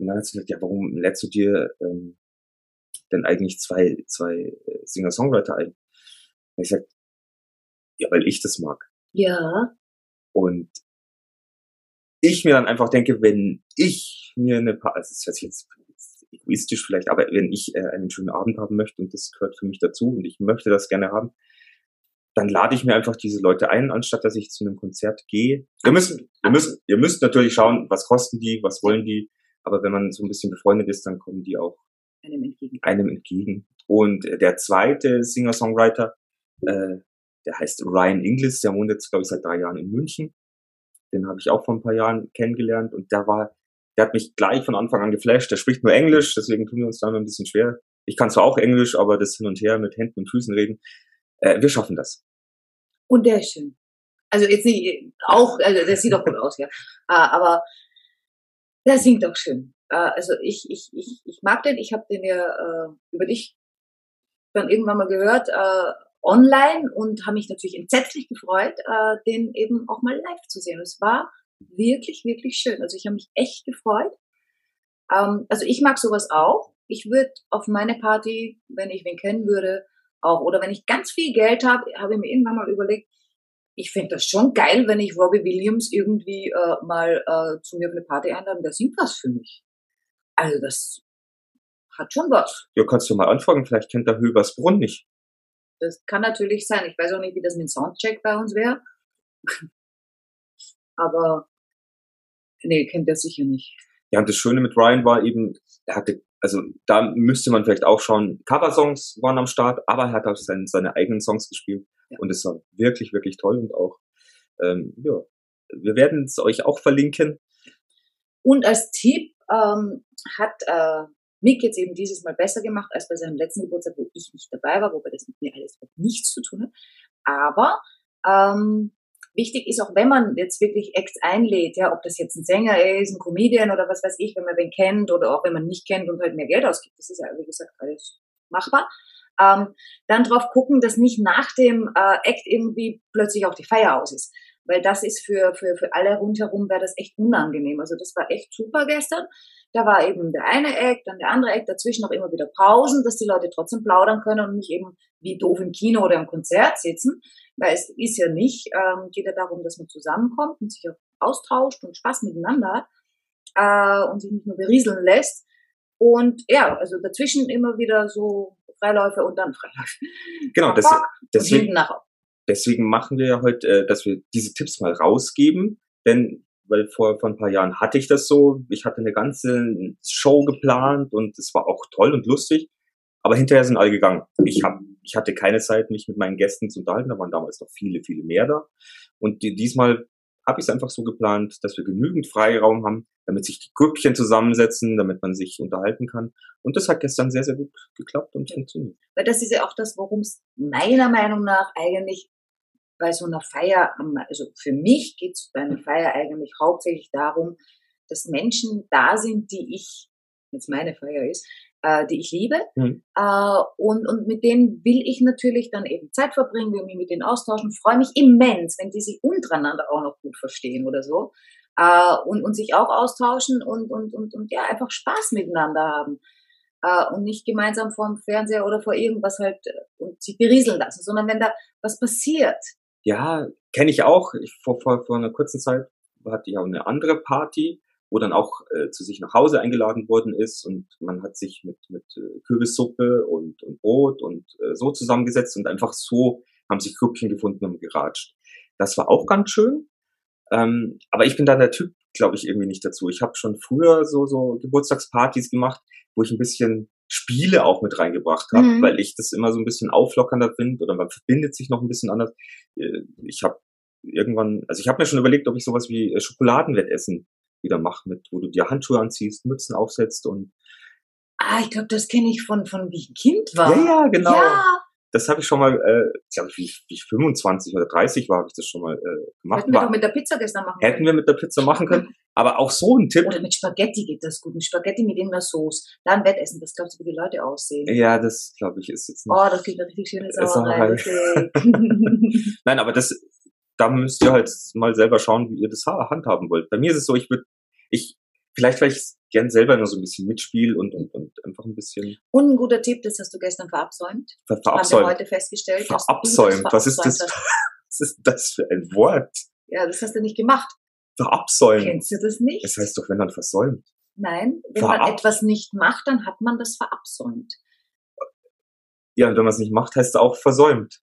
Und dann hat sie gesagt, ja, warum lädst du dir ähm, denn eigentlich zwei, zwei äh, Singer-Songwriter ein? Und ich sag, ja, weil ich das mag. Ja. Und ich mir dann einfach denke, wenn ich mir eine Party, also das sich jetzt egoistisch vielleicht, aber wenn ich äh, einen schönen Abend haben möchte und das gehört für mich dazu und ich möchte das gerne haben, dann lade ich mir einfach diese Leute ein, anstatt dass ich zu einem Konzert gehe. Ihr müsst, ihr müsst, ihr müsst natürlich schauen, was kosten die, was wollen die, aber wenn man so ein bisschen befreundet ist, dann kommen die auch Einem entgegen. einem entgegen. Und äh, der zweite Singer-Songwriter, äh, der heißt Ryan Inglis, der wohnt jetzt, glaube ich, seit drei Jahren in München. Den habe ich auch vor ein paar Jahren kennengelernt und der war, der hat mich gleich von Anfang an geflasht. Der spricht nur Englisch, deswegen tun wir uns da immer ein bisschen schwer. Ich kann zwar auch Englisch, aber das hin und her mit Händen und Füßen reden, äh, wir schaffen das. Und der ist schön. Also jetzt nicht, auch, also der sieht doch gut aus, ja. Ah, Aber der singt auch schön. Äh, Also ich, ich, ich, ich mag den, ich habe den ja äh, über dich dann irgendwann mal gehört, äh, online und habe mich natürlich entsetzlich gefreut, äh, den eben auch mal live zu sehen. Es war wirklich, wirklich schön. Also ich habe mich echt gefreut. Ähm, also ich mag sowas auch. Ich würde auf meine Party, wenn ich wen kennen würde, auch, oder wenn ich ganz viel Geld habe, habe ich mir irgendwann mal überlegt, ich finde das schon geil, wenn ich Robbie Williams irgendwie äh, mal äh, zu mir auf eine Party einlade, der singt was für mich. Also das hat schon was. Ja, kannst du mal anfragen, vielleicht kennt der Höbersbrunn nicht. Das kann natürlich sein. Ich weiß auch nicht, wie das mit dem Soundcheck bei uns wäre. Aber nee, kennt er sicher nicht. Ja, und das Schöne mit Ryan war eben, er hatte, also da müsste man vielleicht auch schauen, Coversongs waren am Start, aber er hat auch seine, seine eigenen Songs gespielt. Ja. Und es war wirklich, wirklich toll und auch, ähm, ja, wir werden es euch auch verlinken. Und als Tipp ähm, hat äh, Mick jetzt eben dieses Mal besser gemacht als bei seinem letzten Geburtstag, wo ich nicht dabei war, wobei das mit mir alles überhaupt nichts zu tun hat. Aber ähm, wichtig ist auch, wenn man jetzt wirklich Acts einlädt, ja, ob das jetzt ein Sänger ist, ein Comedian oder was weiß ich, wenn man wen kennt oder auch wenn man nicht kennt und halt mehr Geld ausgibt, das ist ja, wie gesagt, alles machbar. Ähm, dann drauf gucken, dass nicht nach dem äh, Act irgendwie plötzlich auch die Feier aus ist. Weil das ist für, für, für alle rundherum wäre das echt unangenehm. Also das war echt super gestern. Da war eben der eine Act, dann der andere Act, dazwischen auch immer wieder Pausen, dass die Leute trotzdem plaudern können und nicht eben wie doof im Kino oder im Konzert sitzen. Weil es ist ja nicht, ähm, geht ja darum, dass man zusammenkommt und sich auch austauscht und Spaß miteinander hat äh, und sich nicht nur berieseln lässt. Und ja, also dazwischen immer wieder so Freiläufe und dann Freiläufe. Genau, das, deswegen, deswegen machen wir ja heute, äh, dass wir diese Tipps mal rausgeben, denn weil vor, vor ein paar Jahren hatte ich das so, ich hatte eine ganze Show geplant und es war auch toll und lustig, aber hinterher sind alle gegangen. Ich hab, ich hatte keine Zeit, mich mit meinen Gästen zu unterhalten, da waren damals noch viele, viele mehr da. Und die, diesmal habe ich es einfach so geplant, dass wir genügend Freiraum haben, damit sich die Grüppchen zusammensetzen, damit man sich unterhalten kann. Und das hat gestern sehr, sehr gut geklappt und funktioniert. Weil das ist ja auch das, worum es meiner Meinung nach eigentlich bei so einer Feier, also für mich geht es bei einer Feier eigentlich hauptsächlich darum, dass Menschen da sind, die ich, jetzt meine Feier ist, äh, die ich liebe. Mhm. Äh, und, und mit denen will ich natürlich dann eben Zeit verbringen, will mich mit denen austauschen, freue mich immens, wenn die sich untereinander auch noch gut verstehen oder so. Äh, und, und sich auch austauschen und, und, und, und ja, einfach Spaß miteinander haben äh, und nicht gemeinsam vor dem Fernseher oder vor irgendwas halt äh, und sich berieseln lassen, sondern wenn da was passiert. Ja, kenne ich auch. Ich, vor, vor, vor einer kurzen Zeit hatte ich auch eine andere Party, wo dann auch äh, zu sich nach Hause eingeladen worden ist und man hat sich mit, mit äh, Kürbissuppe und, und Brot und äh, so zusammengesetzt und einfach so haben sich Grüppchen gefunden und geratscht. Das war auch ganz schön. Ähm, aber ich bin da der Typ, glaube ich, irgendwie nicht dazu. Ich habe schon früher so, so Geburtstagspartys gemacht, wo ich ein bisschen Spiele auch mit reingebracht habe, Mhm. weil ich das immer so ein bisschen auflockernder finde oder man verbindet sich noch ein bisschen anders. Äh, Ich habe irgendwann, also ich habe mir schon überlegt, ob ich sowas wie äh, Schokoladenwettessen wieder mache, mit wo du dir Handschuhe anziehst, Mützen aufsetzt und Ah, ich glaube, das kenne ich von, von wie ich ein Kind war. ja, ja, genau. Ja, Das habe ich schon mal, äh, glaube ich, wie, ich- wie ich 25 oder 30 war, habe ich das schon mal äh, gemacht. hätten wir doch mit der Pizza gestern machen hätten wir mit der Pizza machen können. Aber auch so ein Tipp. Oder mit Spaghetti geht das gut. Mit Spaghetti mit irgendeiner Sauce. Dann Wettessen. Das glaubst du, wie die Leute aussehen. Ja, das glaube ich ist jetzt nicht. Oh, das gibt eine richtig schöne Sauerei. Sauerei. Nein, aber das, da müsst ihr halt mal selber schauen, wie ihr das ha- handhaben wollt. Bei mir ist es so, ich würde, ich, vielleicht, weil ich gern selber nur so ein bisschen mitspiele und, und, und einfach ein bisschen Und ein guter Tipp, das hast du gestern verabsäumt. ver Haben wir verabsäumt. heute festgestellt. Verabsäumt. Was ist das? verabsäumt. Was ist das für ein Wort? Ja, das hast du nicht gemacht. Verabsäumen. Kennst du das nicht? Das heißt doch, wenn dann versäumt. Nein, wenn man Verab- etwas nicht macht, dann hat man das verabsäumt. Ja, und wenn man es nicht macht, heißt es auch versäumt.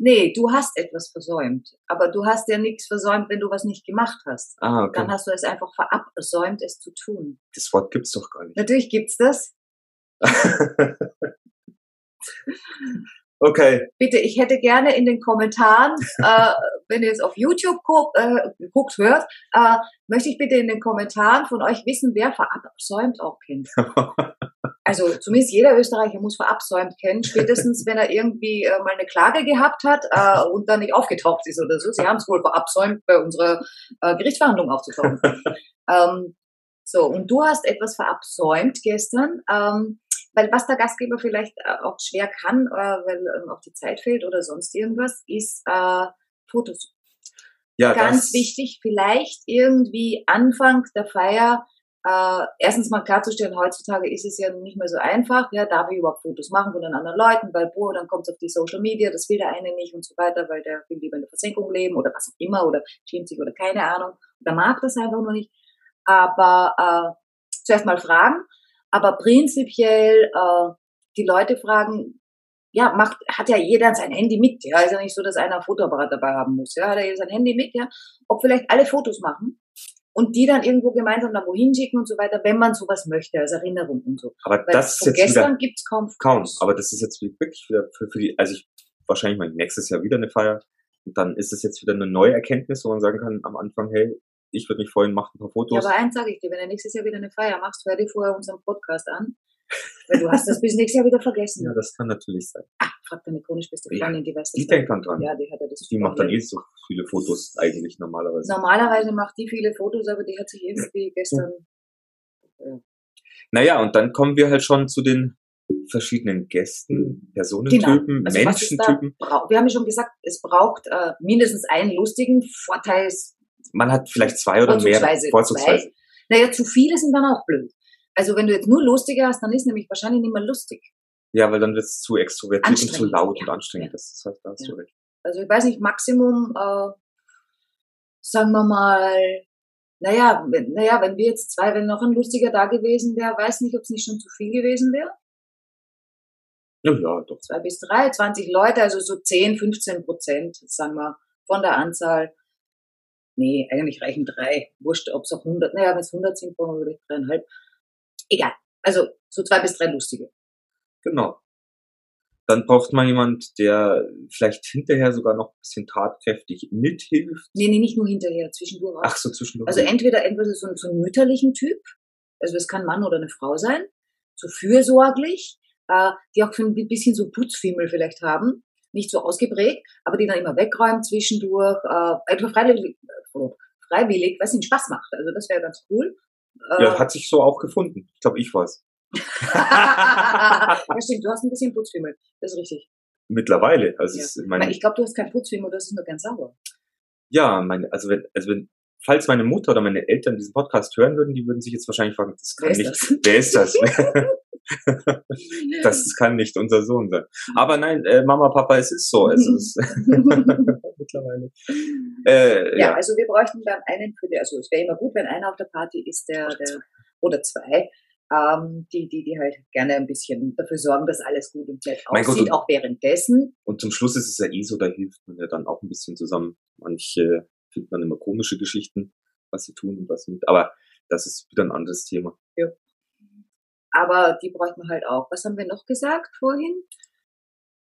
Nee, du hast etwas versäumt. Aber du hast ja nichts versäumt, wenn du was nicht gemacht hast. Ah, okay. Dann hast du es einfach verabsäumt, es zu tun. Das Wort gibt's doch gar nicht. Natürlich gibt's das. okay. Bitte, ich hätte gerne in den Kommentaren, äh, wenn ihr es auf YouTube guckt, äh, guckt hört, äh, möchte ich bitte in den Kommentaren von euch wissen, wer verabsäumt auch kennt. Also zumindest jeder Österreicher muss verabsäumt kennen, spätestens wenn er irgendwie äh, mal eine Klage gehabt hat äh, und dann nicht aufgetaucht ist oder so. Sie haben es wohl verabsäumt, bei unserer äh, Gerichtsverhandlung aufzutauchen. ähm, so, und du hast etwas verabsäumt gestern, ähm, weil was der Gastgeber vielleicht äh, auch schwer kann, äh, weil ähm, auch die Zeit fehlt oder sonst irgendwas, ist äh, Fotos. Ja, Ganz wichtig, vielleicht irgendwie Anfang der Feier äh, erstens mal klarzustellen, heutzutage ist es ja nicht mehr so einfach, ja, darf ich überhaupt Fotos machen von den anderen Leuten, weil boah, dann kommt es auf die Social Media, das will der eine nicht und so weiter, weil der will lieber in der Versenkung leben oder was auch immer oder schämt sich oder keine Ahnung. Oder mag das einfach nur nicht. Aber äh, zuerst mal fragen, aber prinzipiell äh, die Leute fragen, ja, macht, hat ja jeder sein Handy mit, ja, ist ja nicht so, dass einer ein Fotoapparat dabei haben muss, ja, hat er jeder sein Handy mit, ja, ob vielleicht alle Fotos machen und die dann irgendwo gemeinsam da wohin schicken und so weiter, wenn man sowas möchte, als Erinnerung und so. aber Weil das ist jetzt wieder gestern gibt's kaum kaum. Fotos. Aber das ist jetzt wirklich wieder für, für die, also ich, wahrscheinlich mal nächstes Jahr wieder eine Feier. Und dann ist es jetzt wieder eine neue Erkenntnis, wo man sagen kann am Anfang, hey, ich würde mich freuen, macht ein paar Ja, Fotos. aber eins sage ich dir, wenn du nächstes Jahr wieder eine Feier machst, hör dir vorher unseren Podcast an, weil du hast das bis nächstes Jahr wieder vergessen. Ja, das kann natürlich sein. Ah, frag deine chronisch beste Ja, Freundin, die weiß das. Die denkt dann dran. Ja, die hat ja das. Die macht dann eh so viele Fotos eigentlich normalerweise. Normalerweise macht die viele Fotos, aber die hat sich irgendwie gestern. Naja, und dann kommen wir halt schon zu den verschiedenen Gästen, Personentypen, Also ist da Menschentypen. Wir haben ja schon gesagt, es braucht äh, mindestens einen lustigen Vorteil. ist Man hat vielleicht zwei oder mehr. Vorzugsweise Vorzugsweise. Naja, zu viele sind dann auch blöd. Also wenn du jetzt nur lustige hast, dann ist nämlich wahrscheinlich nicht mehr lustig. Ja, weil dann wird es zu extrovertiert und zu laut ja. und anstrengend. Ja. Das ist halt, da hast Ja. du recht. Also ich weiß nicht, Maximum, äh, sagen wir mal, naja, wenn, naja, wenn wir jetzt zwei, wenn noch ein lustiger da gewesen wäre, weiß nicht, ob es nicht schon zu viel gewesen wäre. Ja, ja, doch. Zwei bis drei, 20 Leute, also so 10, 15 Prozent, sagen wir, von der Anzahl. Nee, eigentlich reichen drei. Wurscht, ob es auch 100, naja, wenn es 100 sind, brauchen wir vielleicht dreieinhalb. Egal. Also so zwei bis drei lustige. Genau. Dann braucht man jemand, der vielleicht hinterher sogar noch ein bisschen tatkräftig mithilft. Nee, nee, nicht nur hinterher, zwischendurch auch. Ach so, zwischendurch. Also entweder entweder so, einen- so einen mütterlichen Typ, also es kann ein Mann oder eine Frau sein, so fürsorglich, äh, die auch für ein bisschen so Putzfimmel vielleicht haben, nicht so ausgeprägt, aber die dann immer wegräumen zwischendurch, äh, einfach freiwillig, äh, freiwillig, was ihnen Spaß macht. Also das wäre ganz cool. Äh, ja, hat sich so auch gefunden. Ich glaube, ich war's. Ja, stimmt, du hast ein bisschen Putzfimmel, das ist richtig. Mittlerweile. Also Ja. ist meine, Ich glaube, du hast kein Putzfimmel, das ist nur ganz sauber. ja, meine, also wenn, also wenn, falls meine Mutter oder meine Eltern diesen Podcast hören würden, die würden sich jetzt wahrscheinlich fragen, das kann Wer ist nicht, das? wer ist das? das kann nicht unser Sohn sein. Aber nein, äh, Mama, Papa, es ist so. Also es ist mittlerweile. Äh, Ja, ja. also wir bräuchten dann einen für die, also es wäre immer gut, wenn einer auf der Party ist, der, der oder zwei, ähm, die, die, die halt gerne ein bisschen dafür sorgen, dass alles gut und nett aussieht, auch währenddessen. Und zum Schluss ist es ja eh so, da hilft man ja dann auch ein bisschen zusammen. Manche finden dann immer komische Geschichten, was sie tun und was nicht. Aber das ist wieder ein anderes Thema. Ja. Aber die bräuchten wir halt auch. Was haben wir noch gesagt vorhin?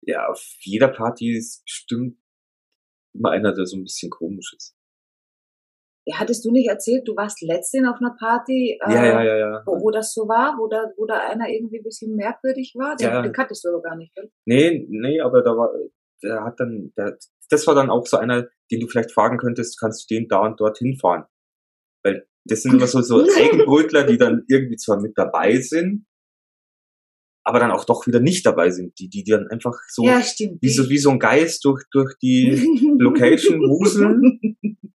Ja, auf jeder Party ist bestimmt immer einer, der so ein bisschen komisch ist. Ja, hattest du nicht erzählt, du warst letztens auf einer Party, äh, Ja, ja, ja, ja. Wo, wo das so war, wo da, wo da einer irgendwie ein bisschen merkwürdig war? Den, Ja. den kanntest du aber gar nicht, gell? Nee, nee, aber da war, der hat dann, der, das war dann auch so einer, den du vielleicht fragen könntest, kannst du den da und dort hinfahren? Weil das sind immer so, so Eigenbrötler, die dann irgendwie zwar mit dabei sind, aber dann auch doch wieder nicht dabei sind, die, die dann einfach so, ja, wie so, wie so ein Geist durch, durch die Location wuseln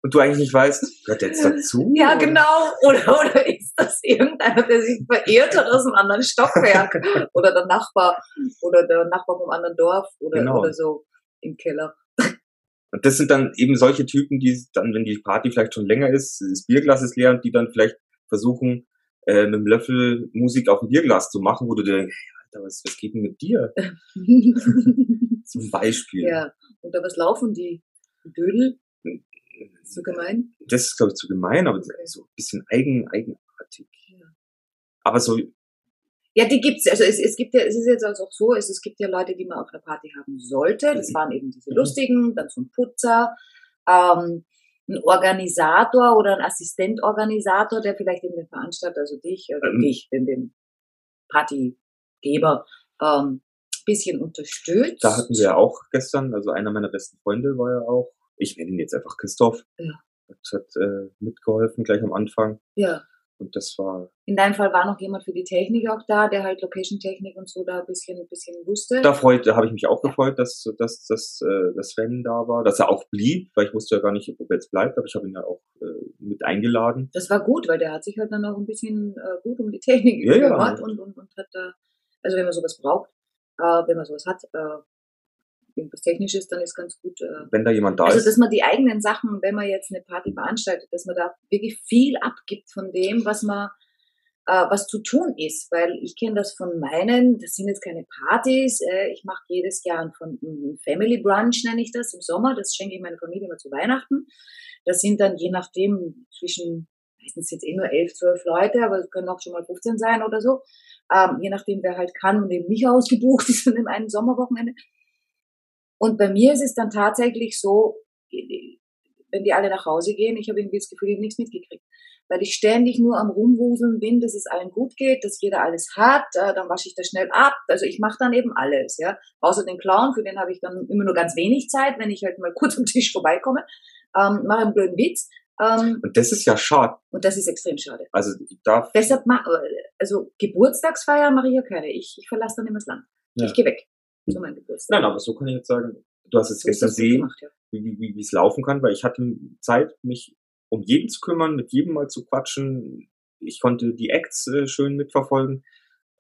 und du eigentlich nicht weißt, gehört der jetzt dazu? Ja, genau. Oder, oder ist das irgendeiner, der sich verirrt hat aus einem anderen Stockwerk? Oder der Nachbar oder der Nachbar vom anderen Dorf oder, Genau. oder so im Keller. Und das sind dann eben solche Typen, die dann, wenn die Party vielleicht schon länger ist, das Bierglas ist leer und die dann vielleicht versuchen, äh, mit dem Löffel Musik auf dem Bierglas zu machen, wo du dir denkst, hey, Alter, was, was geht denn mit dir? Zum Beispiel. ja. Und da was laufen die? Dödel? So gemein? Das ist, glaube ich, zu gemein, aber so ein bisschen eigen, eigenartig. Ja. Aber so, Ja, die gibt's. Also es, es gibt ja, es ist jetzt also auch so, es, es gibt ja Leute, die man auf einer Party haben sollte. Das Mhm. waren eben diese Mhm. lustigen, dann so ein Putzer, ähm, ein Organisator oder ein Assistentorganisator, der vielleicht eben den Veranstalter, also dich, oder Ähm. dich, den, den Partygeber, ähm, bisschen unterstützt. da hatten wir ja auch gestern, also einer meiner besten Freunde war ja auch, ich nenne ihn jetzt einfach Christoph, Ja. hat, hat äh, mitgeholfen gleich am Anfang. Ja. Und das war, In deinem Fall war noch jemand für die Technik auch da, der halt Location-Technik und so da ein bisschen, ein bisschen wusste. da freut, da habe ich mich auch gefreut, dass, dass, dass, äh, dass Sven da war, dass er auch blieb, weil ich wusste ja gar nicht, ob er jetzt bleibt, aber ich habe ihn ja auch äh, mit eingeladen. Das war gut, weil der hat sich halt dann auch ein bisschen äh, gut um die Technik Ja, ja. gekümmert und, und, und hat da, also wenn man sowas braucht, äh, wenn man sowas hat, äh, irgendwas Technisches, dann ist ganz gut. Äh, Wenn da jemand da also, ist, dass man die eigenen Sachen, wenn man jetzt eine Party veranstaltet, dass man da wirklich viel abgibt von dem, was man, äh, was zu tun ist. Weil ich kenne das von meinen, das sind jetzt keine Partys, äh, ich mache jedes Jahr ein, ein Family Brunch, nenne ich das, im Sommer, das schenke ich meiner Familie immer zu Weihnachten. Das sind dann je nachdem zwischen, meistens sind es eh nur elf, zwölf Leute, aber es können auch schon mal 15 sein oder so. Ähm, je nachdem, wer halt kann und eben nicht ausgebucht ist an dem einen Sommerwochenende. Und bei mir ist es dann tatsächlich so, wenn die alle nach Hause gehen, ich habe irgendwie das Gefühl, ich habe nichts mitgekriegt. Weil ich ständig nur am Rumwuseln bin, dass es allen gut geht, dass jeder alles hat, äh, dann wasche ich das schnell ab. Also ich mache dann eben alles, ja. Außer den Clown, für den habe ich dann immer nur ganz wenig Zeit, wenn ich halt mal kurz am Tisch vorbeikomme, ähm, mache einen blöden Witz. Ähm, und das ist ja schade. und das ist extrem schade. Also ich darf, Deshalb, ma also Geburtstagsfeiern mache ich ja keine. Ich, ich verlasse dann immer das Land. Ja. Ich gehe weg zu meinem Geburtstag. nein, aber so kann ich jetzt sagen, du hast jetzt So gestern gesehen, gemacht, ja. wie, wie, wie es laufen kann, weil ich hatte Zeit, mich um jeden zu kümmern, mit jedem mal zu quatschen. Ich konnte die Acts äh, schön mitverfolgen,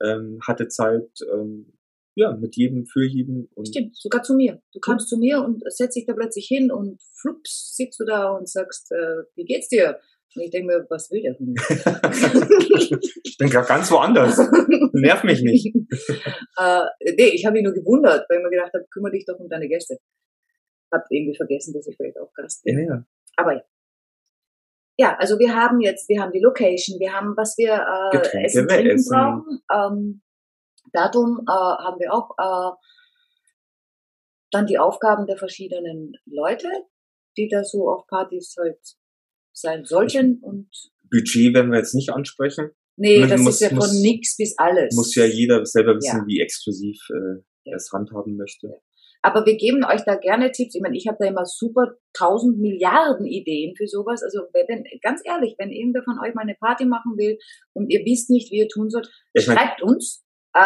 ähm, hatte Zeit, ähm, ja, mit jedem, für jeden. Und Stimmt, sogar zu mir. Du kommst zu mir und setzt dich da plötzlich hin und flups, sitzt du da und sagst, äh, wie geht's dir? Und ich denke mir, was will der von mir? ich bin gerade ganz woanders. Nerv mich nicht. äh, nee, ich habe mich nur gewundert, weil ich mir gedacht habe, kümmere dich doch um deine Gäste. Hab irgendwie vergessen, dass ich vielleicht auch Gast bin. Ja, ja. Aber ja. Ja, also wir haben jetzt, wir haben die Location, wir haben, was wir äh, Getränke, Essen, Trinken essen. brauchen. Ähm, Datum äh, haben wir auch. Äh, dann die Aufgaben der verschiedenen Leute, die da so auf Partys halt sein sollten. Und Budget werden wir jetzt nicht ansprechen. nee, Man das muss- ist ja von nix bis alles. Muss ja jeder selber wissen, Ja. wie exklusiv äh, er es handhaben möchte. Aber wir geben euch da gerne Tipps. Ich meine, ich habe da immer super tausend Milliarden Ideen für sowas. Also wenn, ganz ehrlich, wenn irgendwer von euch mal eine Party machen will und ihr wisst nicht, wie ihr tun sollt, Ich mein, schreibt uns. Äh,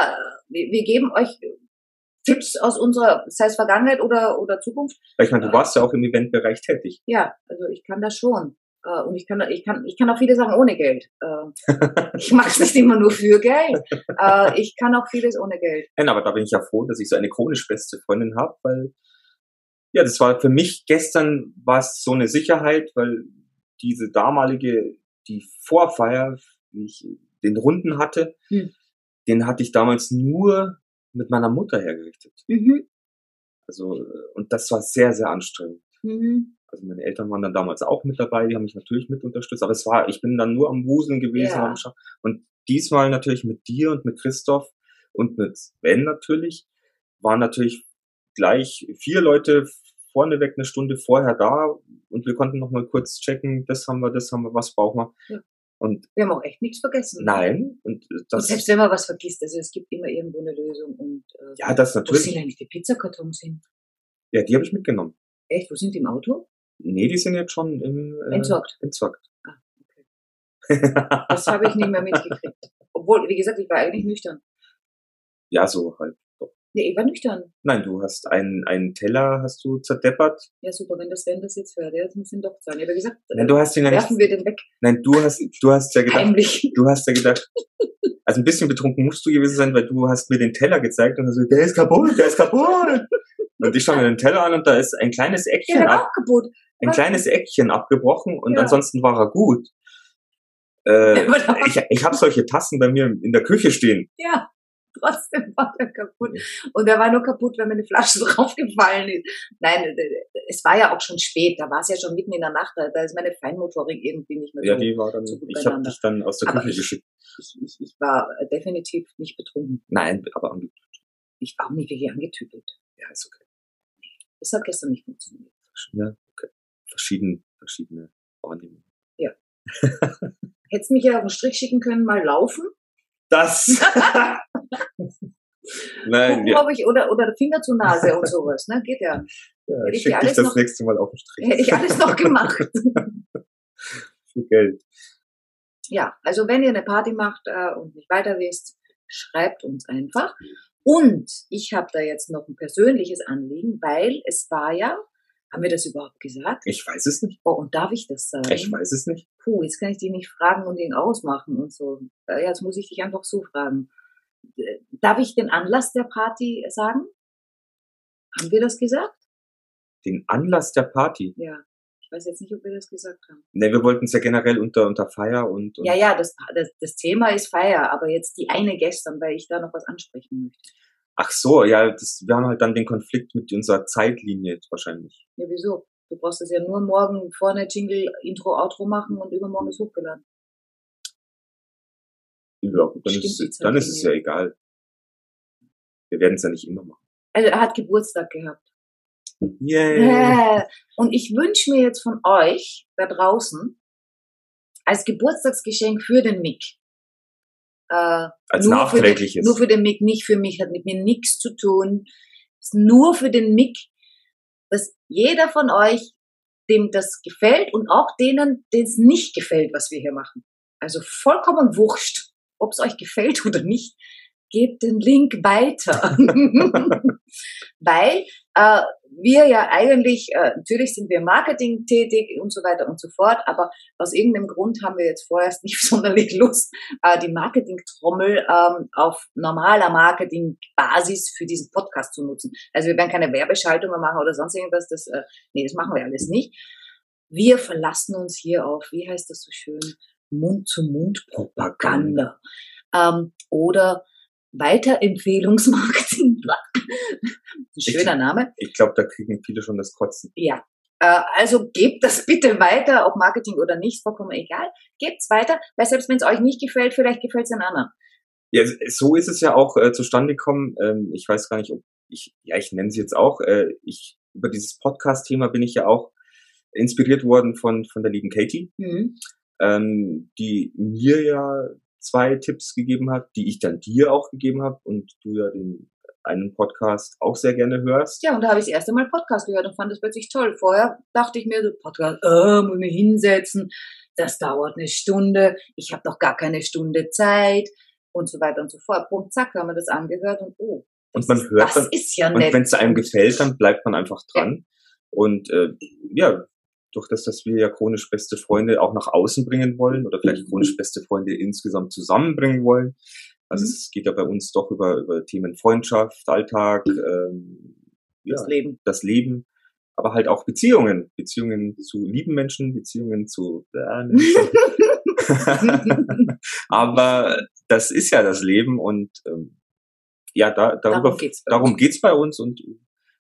wir, wir geben euch Tipps aus unserer, sei es Vergangenheit oder, oder Zukunft. ich meine, du warst ja auch im Eventbereich tätig. Ja, also ich kann das schon. Äh, und ich kann, ich kann, ich kann auch viele Sachen ohne Geld. Äh, ich mache es nicht immer nur für Geld. Äh, ich kann auch vieles ohne Geld. Nein, aber da bin ich ja froh, dass ich so eine chronisch beste Freundin habe, weil ja, das war für mich gestern war es so eine Sicherheit, weil diese damalige, die Vorfeier, wie ich den Runden hatte, Hm. den hatte ich damals nur mit meiner Mutter hergerichtet. Mhm. Also, und das war sehr, sehr anstrengend. Mhm. Also meine Eltern waren dann damals auch mit dabei, die haben mich natürlich mit unterstützt, aber es war, ich bin dann nur am Wuseln gewesen. Ja. Und diesmal natürlich mit dir und mit Christoph und mit Sven natürlich, waren natürlich gleich vier Leute vorneweg eine Stunde vorher da und wir konnten noch mal kurz checken, das haben wir, das haben wir, was brauchen wir. Ja. Und Wir haben auch echt nichts vergessen. nein, und Und das, selbst wenn man was vergisst, also es gibt immer irgendwo eine Lösung. Und äh, ja, das wo natürlich, sind eigentlich die Pizzakartons hin? ja, die habe ich mitgenommen. Echt, wo sind die im Auto? Nee, die sind jetzt schon im, äh, Entsorgt. entsorgt. Ah, Das habe ich nicht mehr mitgekriegt. Obwohl, wie gesagt, ich war eigentlich nüchtern. ja, so halt. Nee, ich war nüchtern. Nein, du hast einen, einen Teller, hast du zerdeppert. Ja, super, wenn das, wenn das jetzt hört, das muss ihn doch sein. Ich habe gesagt, Nein, du hast ihn ja nicht, werfen wir den weg, nein, du hast, du hast ja gedacht, heimlich. du hast ja gedacht, also ein bisschen betrunken musst du gewesen sein, weil du hast mir den Teller gezeigt und hast so, der ist kaputt, der ist kaputt. Und ich schaue mir den Teller an und da ist ein kleines Ja, Eckchen war ab, ein kleines Eckchen abgebrochen und Ja. ansonsten war er gut. Äh, ich ich habe solche Tassen bei mir in der Küche stehen. Ja, trotzdem war der kaputt. Und der war nur kaputt, wenn mir eine Flasche draufgefallen ist. Nein, äh, es war ja auch schon spät, da war es ja schon mitten in der Nacht, da, ist meine Feinmotorik irgendwie nicht mehr Ja, so. die war dann, so gut ich habe dich dann aus der Aber Küche ich- geschickt. Ich, ich, ich war definitiv nicht betrunken. Nein, aber ange- Ich war auch nicht wirklich angetütelt. ja, ist okay. Das hat gestern nicht funktioniert. Ja, okay. Verschieden, verschiedene Wahrnehmungen. Hättest du mich ja auf den Strich schicken können, mal laufen? Das. Nein, Gucken, ja, ich, oder, oder Finger zur Nase und sowas, ne? Geht ja. ja, hätte ich alles das noch- nächste Mal auf den Strich. Hätte ich alles noch gemacht. Für Geld. Ja, also wenn ihr eine Party macht äh, und nicht weiter wisst, schreibt uns einfach. Und ich habe da jetzt noch ein persönliches Anliegen, weil es war ja, haben wir das überhaupt gesagt? Ich weiß es nicht. Oh, und darf ich das sagen? Ich weiß es nicht. Puh, jetzt kann ich dich nicht fragen und ihn ausmachen und so. Äh, Jetzt muss ich dich einfach so fragen. Äh, Darf ich den Anlass der Party sagen? Haben wir das gesagt? Den Anlass der Party. Ja. Ich weiß jetzt nicht, ob wir das gesagt haben. Ne, wir wollten es ja generell unter, unter Feier und, und Ja, ja, das, das, das Thema ist Feier, aber jetzt die eine gestern, weil ich da noch was ansprechen möchte. ach so, ja, das, wir haben halt dann den Konflikt mit unserer Zeitlinie jetzt wahrscheinlich. Ja, wieso? Du brauchst es ja nur morgen vorne Jingle, Intro, Outro machen und übermorgen ist hochgeladen. Ja, dann, Stimmt, ist, es, dann ist es ja egal. Wir werden es ja nicht immer machen. Also er hat Geburtstag gehabt. Yay! Äh, Und ich wünsche mir jetzt von euch da draußen als Geburtstagsgeschenk für den Mick. Äh, Als nur nachträgliches. Für den, nur für den Mick, nicht für mich, hat mit mir nichts zu tun. Ist nur für den Mick, dass jeder von euch, dem das gefällt und auch denen, denen es nicht gefällt, was wir hier machen. Also vollkommen wurscht, ob es euch gefällt oder nicht, gebt den Link weiter. Weil äh, wir ja eigentlich, äh, natürlich sind wir Marketing tätig und so weiter und so fort, aber aus irgendeinem Grund haben wir jetzt vorerst nicht sonderlich Lust, äh, die Marketing-Trommel ähm, auf normaler Marketing-Basis für diesen Podcast zu nutzen. Also wir werden keine Werbeschaltungen machen oder sonst irgendwas, das, äh, nee, das machen wir alles nicht. Wir verlassen uns hier auf, wie heißt das so schön, Mund-zu-Mund-Propaganda. Ähm, oder Weiterempfehlungsmarketing. Schöner Name. Ich glaube, da kriegen viele schon das Kotzen. Ja. Äh, Also gebt das bitte weiter, ob Marketing oder nicht, vollkommen egal. Gebt's weiter, weil selbst wenn es euch nicht gefällt, vielleicht gefällt es den anderen. Ja, so ist es ja auch äh, zustande gekommen. Ähm, ich weiß gar nicht, ob ich, ja, ich nenne sie jetzt auch. Äh, ich über dieses Podcast-Thema bin ich ja auch inspiriert worden von von der lieben Katie, Mhm. ähm, die mir ja zwei Tipps gegeben hat, die ich dann dir auch gegeben habe und du ja den einen Podcast auch sehr gerne hörst. Ja, und da habe ich das erste Mal Podcast gehört und fand das plötzlich toll. Vorher dachte ich mir, so Podcast, äh, muss mich hinsetzen, das dauert eine Stunde, ich habe doch gar keine Stunde Zeit und so weiter und so fort. Punkt, zack, haben wir das angehört und oh, Und man hört das dann, ist ja und nett. wenn es einem gefällt, dann bleibt man einfach dran. Und äh, ja, durch das, dass wir ja chronisch beste Freunde auch nach außen bringen wollen oder vielleicht Mhm. chronisch beste Freunde insgesamt zusammenbringen wollen. Also Mhm. es geht ja bei uns doch über, über Themen Freundschaft, Alltag, ähm, ja, das Leben. das Leben, aber halt auch Beziehungen. Beziehungen zu lieben Menschen, Beziehungen zu äh, aber das ist ja das Leben und ähm, ja, da, darüber, Darum geht's bei darum uns. geht's bei uns und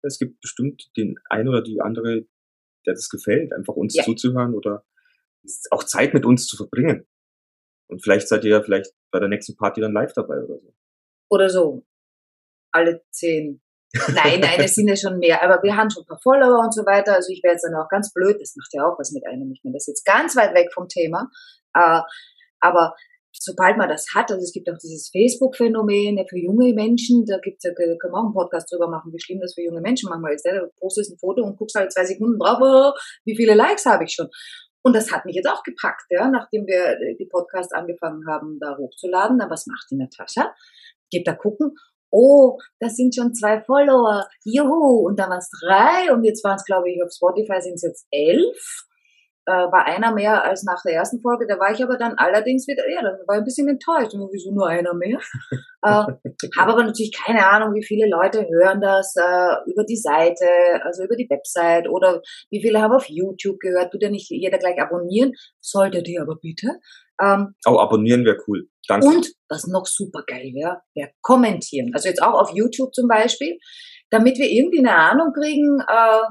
es gibt bestimmt den ein oder die andere, der das gefällt, einfach uns Ja. zuzuhören oder auch Zeit mit uns zu verbringen. Und vielleicht seid ihr ja vielleicht bei der nächsten Party dann live dabei oder so. Oder so. Alle zehn. Nein, nein, es sind ja schon mehr. Aber wir haben schon ein paar Follower und so weiter. Also ich wäre jetzt dann auch ganz blöd. Das macht ja auch was mit einem. Ich meine, das ist jetzt ganz weit weg vom Thema. Äh, aber sobald man das hat, also es gibt auch dieses Facebook-Phänomen ja, für junge Menschen, da gibt's ja, können wir auch einen Podcast drüber machen, wie schlimm das für junge Menschen manchmal ist. Ja? Du postest ein Foto und guckst halt zwei Sekunden drauf, oh, wie viele Likes habe ich schon. Und das hat mich jetzt auch gepackt, ja, nachdem wir die Podcast angefangen haben, da hochzuladen. Dann was macht die Natascha? Geht da gucken. Oh, das sind schon zwei Follower. Juhu. Und dann waren es drei. Und jetzt waren es, glaube ich, auf Spotify sind es jetzt elf. Äh, war einer mehr als nach der ersten Folge. Da war ich aber dann allerdings wieder, ja, da war ich ein bisschen enttäuscht. Und wieso nur einer mehr? äh, habe aber natürlich keine Ahnung, wie viele Leute hören das äh, über die Seite, also über die Website oder wie viele haben auf YouTube gehört. Tut ja nicht jeder gleich abonnieren. Solltet ihr aber bitte. Ähm, Oh, abonnieren wäre cool. Danke. und was noch super geil wäre, wäre kommentieren. Also jetzt auch auf YouTube zum Beispiel, damit wir irgendwie eine Ahnung kriegen, äh,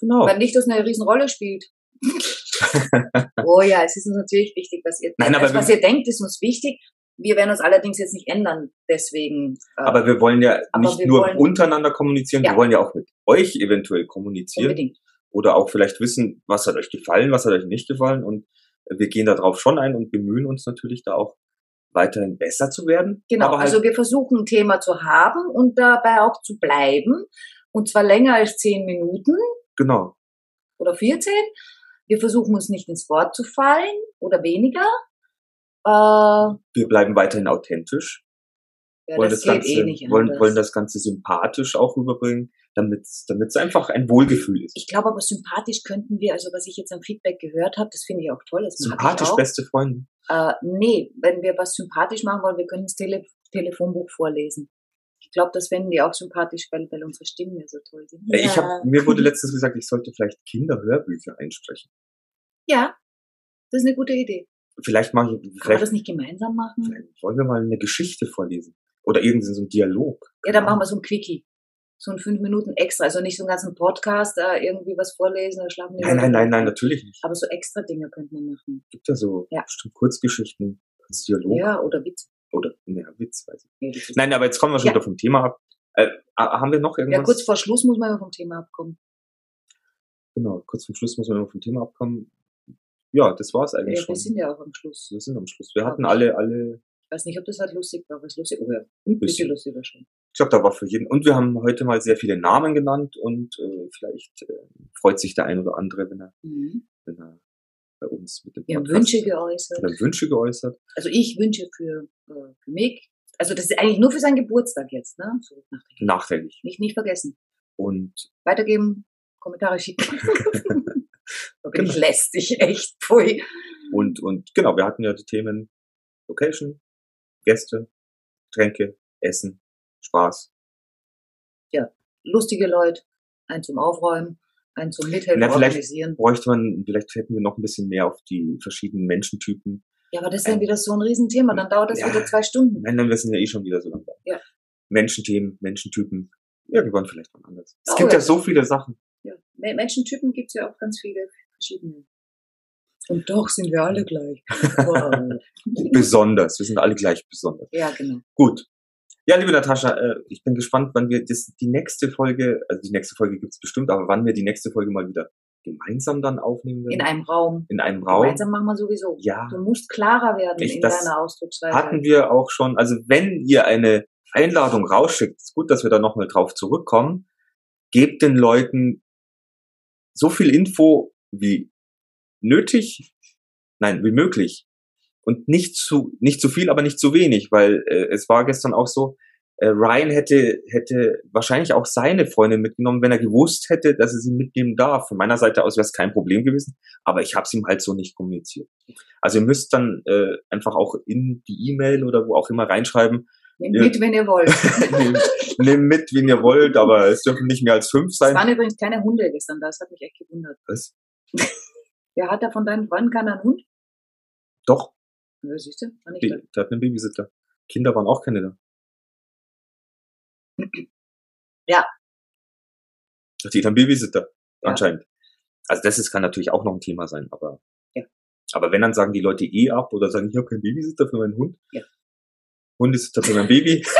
genau. weil nicht das eine Riesenrolle spielt. oh ja, es ist uns natürlich wichtig, was ihr Nein, aber also, was ihr denkt, ist uns wichtig. Wir werden uns allerdings jetzt nicht ändern, deswegen. Äh, Aber wir wollen ja nicht nur wollen- untereinander kommunizieren, Ja. wir wollen ja auch mit euch eventuell kommunizieren unbedingt. oder auch vielleicht wissen, was hat euch gefallen, was hat euch nicht gefallen und wir gehen darauf schon ein und bemühen uns natürlich da auch weiterhin besser zu werden. Genau, halt, also wir versuchen ein Thema zu haben und dabei auch zu bleiben. Und zwar länger als zehn Minuten genau. oder 14. Wir versuchen uns nicht ins Wort zu fallen oder weniger. Äh, ja, Wir bleiben weiterhin authentisch, wollen das, das, Ganze, eh nicht wollen, anders. wollen das Ganze sympathisch auch rüberbringen, damit es einfach ein Wohlgefühl ist. ich glaube aber sympathisch könnten wir, also was ich jetzt am Feedback gehört habe, das finde ich auch toll. Das Sympathisch, auch. beste Freunde. Äh, nee, wenn wir was sympathisch machen wollen, wir können das Tele Telefonbuch vorlesen. Ich glaube, das fänden die auch sympathisch, weil, weil unsere Stimmen ja so toll sind. Äh, Ich hab, mir wurde letztens gesagt, ich sollte vielleicht Kinderhörbücher einsprechen. ja, das ist eine gute Idee. Vielleicht mache ich, Kann man vielleicht, das nicht gemeinsam machen? vielleicht wollen wir mal eine Geschichte vorlesen. Oder irgendeinen so einen Dialog. Ja, dann machen wir so ein Quickie. So ein fünf Minuten extra. Also nicht so einen ganzen Podcast, da irgendwie was vorlesen oder schlafen die Nein, nein, nein, nein, natürlich nicht. Aber so extra Dinge könnte man machen. Gibt ja so Ja. bestimmt Kurzgeschichten als Dialog. Ja, oder Witz. Oder, ja, Witz, weiß ich. Nein, aber jetzt kommen wir schon Ja. wieder vom Thema ab. Äh, haben wir noch irgendwas? Ja, kurz vor Schluss muss man immer vom Thema abkommen. Genau, kurz vom Schluss muss man noch vom Thema abkommen. Ja, das war's eigentlich Ja, schon. wir sind ja auch am Schluss. wir sind am Schluss. Wir hatten alle, alle Ich weiß nicht, ob das halt lustig war, aber es lustig. Oh ja, ein bisschen. lustig war schon. Ich glaube, da war für jeden. Und wir haben heute mal sehr viele Namen genannt und äh, vielleicht äh, freut sich der ein oder andere, wenn er, Mhm. wenn er bei uns mit dem Wir haben Podcast- Wünsche geäußert. oder Wünsche geäußert. Also ich wünsche für, äh, für mich, also das ist eigentlich nur für seinen Geburtstag jetzt, ne? So nachträglich. Nachträglich. Nicht, nicht vergessen. Und Weitergeben, Kommentare schicken. da bin ich Genau. lästig, echt. Pfui. Und, und genau, wir hatten ja die Themen Location, Gäste, Tränke, Essen, Spaß. Lustige Leute, ein zum Aufräumen, ein zum Mithelfen Na, vielleicht- organisieren. Bräuchte man, vielleicht hätten wir noch ein bisschen mehr auf die verschiedenen Menschentypen. Ja, aber das ist dann wieder so ein Riesenthema. Dann dauert das Ja. wieder zwei Stunden. Nein, dann wir sind ja eh schon wieder so lang da. Ja. Menschenthemen, Menschentypen. Irgendwann vielleicht mal anders. Es Oh, gibt ja. ja so viele Sachen. Ja. Me- Menschentypen gibt's ja auch ganz viele verschiedene. Und doch sind wir alle gleich. Wow. Besonders. Wir sind alle gleich besonders. ja, genau. Gut. Ja, liebe Natascha, äh, ich bin gespannt, wann wir das, die nächste Folge, also die nächste Folge gibt's bestimmt, aber wann wir die nächste Folge mal wieder gemeinsam dann aufnehmen werden. In einem Raum. In einem Raum. Gemeinsam machen wir sowieso. Ja. Du musst klarer werden Ich- in das deiner Ausdrucksweise. hatten wir auch schon, also wenn ihr eine Einladung rausschickt, ist gut, dass wir da nochmal drauf zurückkommen, gebt den Leuten so viel Info wie nötig, nein, wie möglich. Und nicht zu, nicht zu viel, aber nicht zu wenig, weil äh, es war gestern auch so, äh, Ryan hätte, hätte wahrscheinlich auch seine Freundin mitgenommen, wenn er gewusst hätte, dass er sie mitnehmen darf. Von meiner Seite aus wäre es kein Problem gewesen, aber ich habe es ihm halt so nicht kommuniziert. Also ihr müsst dann äh, einfach auch in die E-Mail oder wo auch immer reinschreiben, Nehmt mit, wenn ihr wollt. nehmt nehmt mit, wen ihr wollt, aber es dürfen nicht mehr als fünf Es sein. waren übrigens keine Hunde gestern da, das hat mich echt gewundert. Was? Wer hat da von deinen Freunden keinen Hund? Doch, Ja, siehst du, war nicht da. der hat einen Babysitter. Kinder waren auch keine da. Ja. Hat jeder einen Babysitter, Ja. anscheinend. Also das ist, kann natürlich auch noch ein Thema sein, aber Ja. aber wenn, dann sagen die Leute eh ab oder sagen, ich habe keinen Babysitter für meinen Hund. Ja. Hundesitter für mein Baby.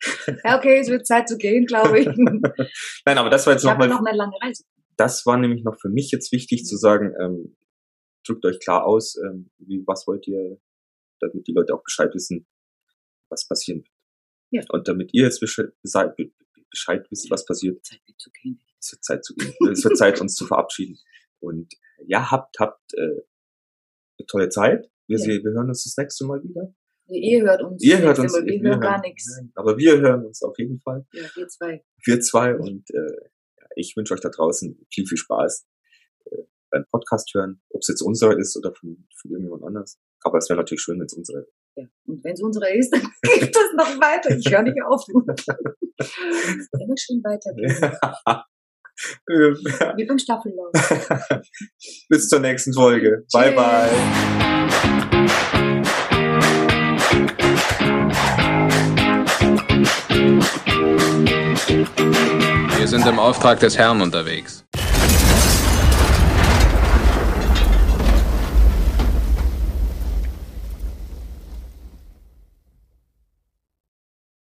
Ja, okay, es wird Zeit zu gehen, glaube ich. Nein, aber das war jetzt nochmal, noch lange Reise. das war nämlich noch für mich jetzt wichtig zu sagen, ähm, drückt euch klar aus, ähm, wie, was wollt ihr, damit die Leute auch Bescheid wissen, was passieren wird. Ja. Und damit ihr jetzt Bescheid, Bescheid wisst, was passiert, Zeit zu gehen. es wird Zeit zu gehen. es wird Zeit, uns zu verabschieden. Und ja, habt, habt äh, eine tolle Zeit. Wir, Ja. sehen, wir hören uns das nächste Mal wieder. Ihr hört uns. Ihr hört uns. Mal, Wir hören gar nichts. Aber wir hören uns auf jeden Fall. Ja, wir zwei. Wir zwei. Und äh, ich wünsche euch da draußen viel, viel Spaß äh, beim Podcast hören. Ob es jetzt unserer ist oder von, von irgendjemand anders. Aber es wäre natürlich schön, wenn es unsere Ja. Und wenn es unsere ist, dann geht das noch weiter. Ich höre nicht auf. Immer schön weitergehen. Wie beim Staffellauf. Bis zur nächsten Folge. Bye, Tschüss. bye. Wir sind im Auftrag des Herrn unterwegs.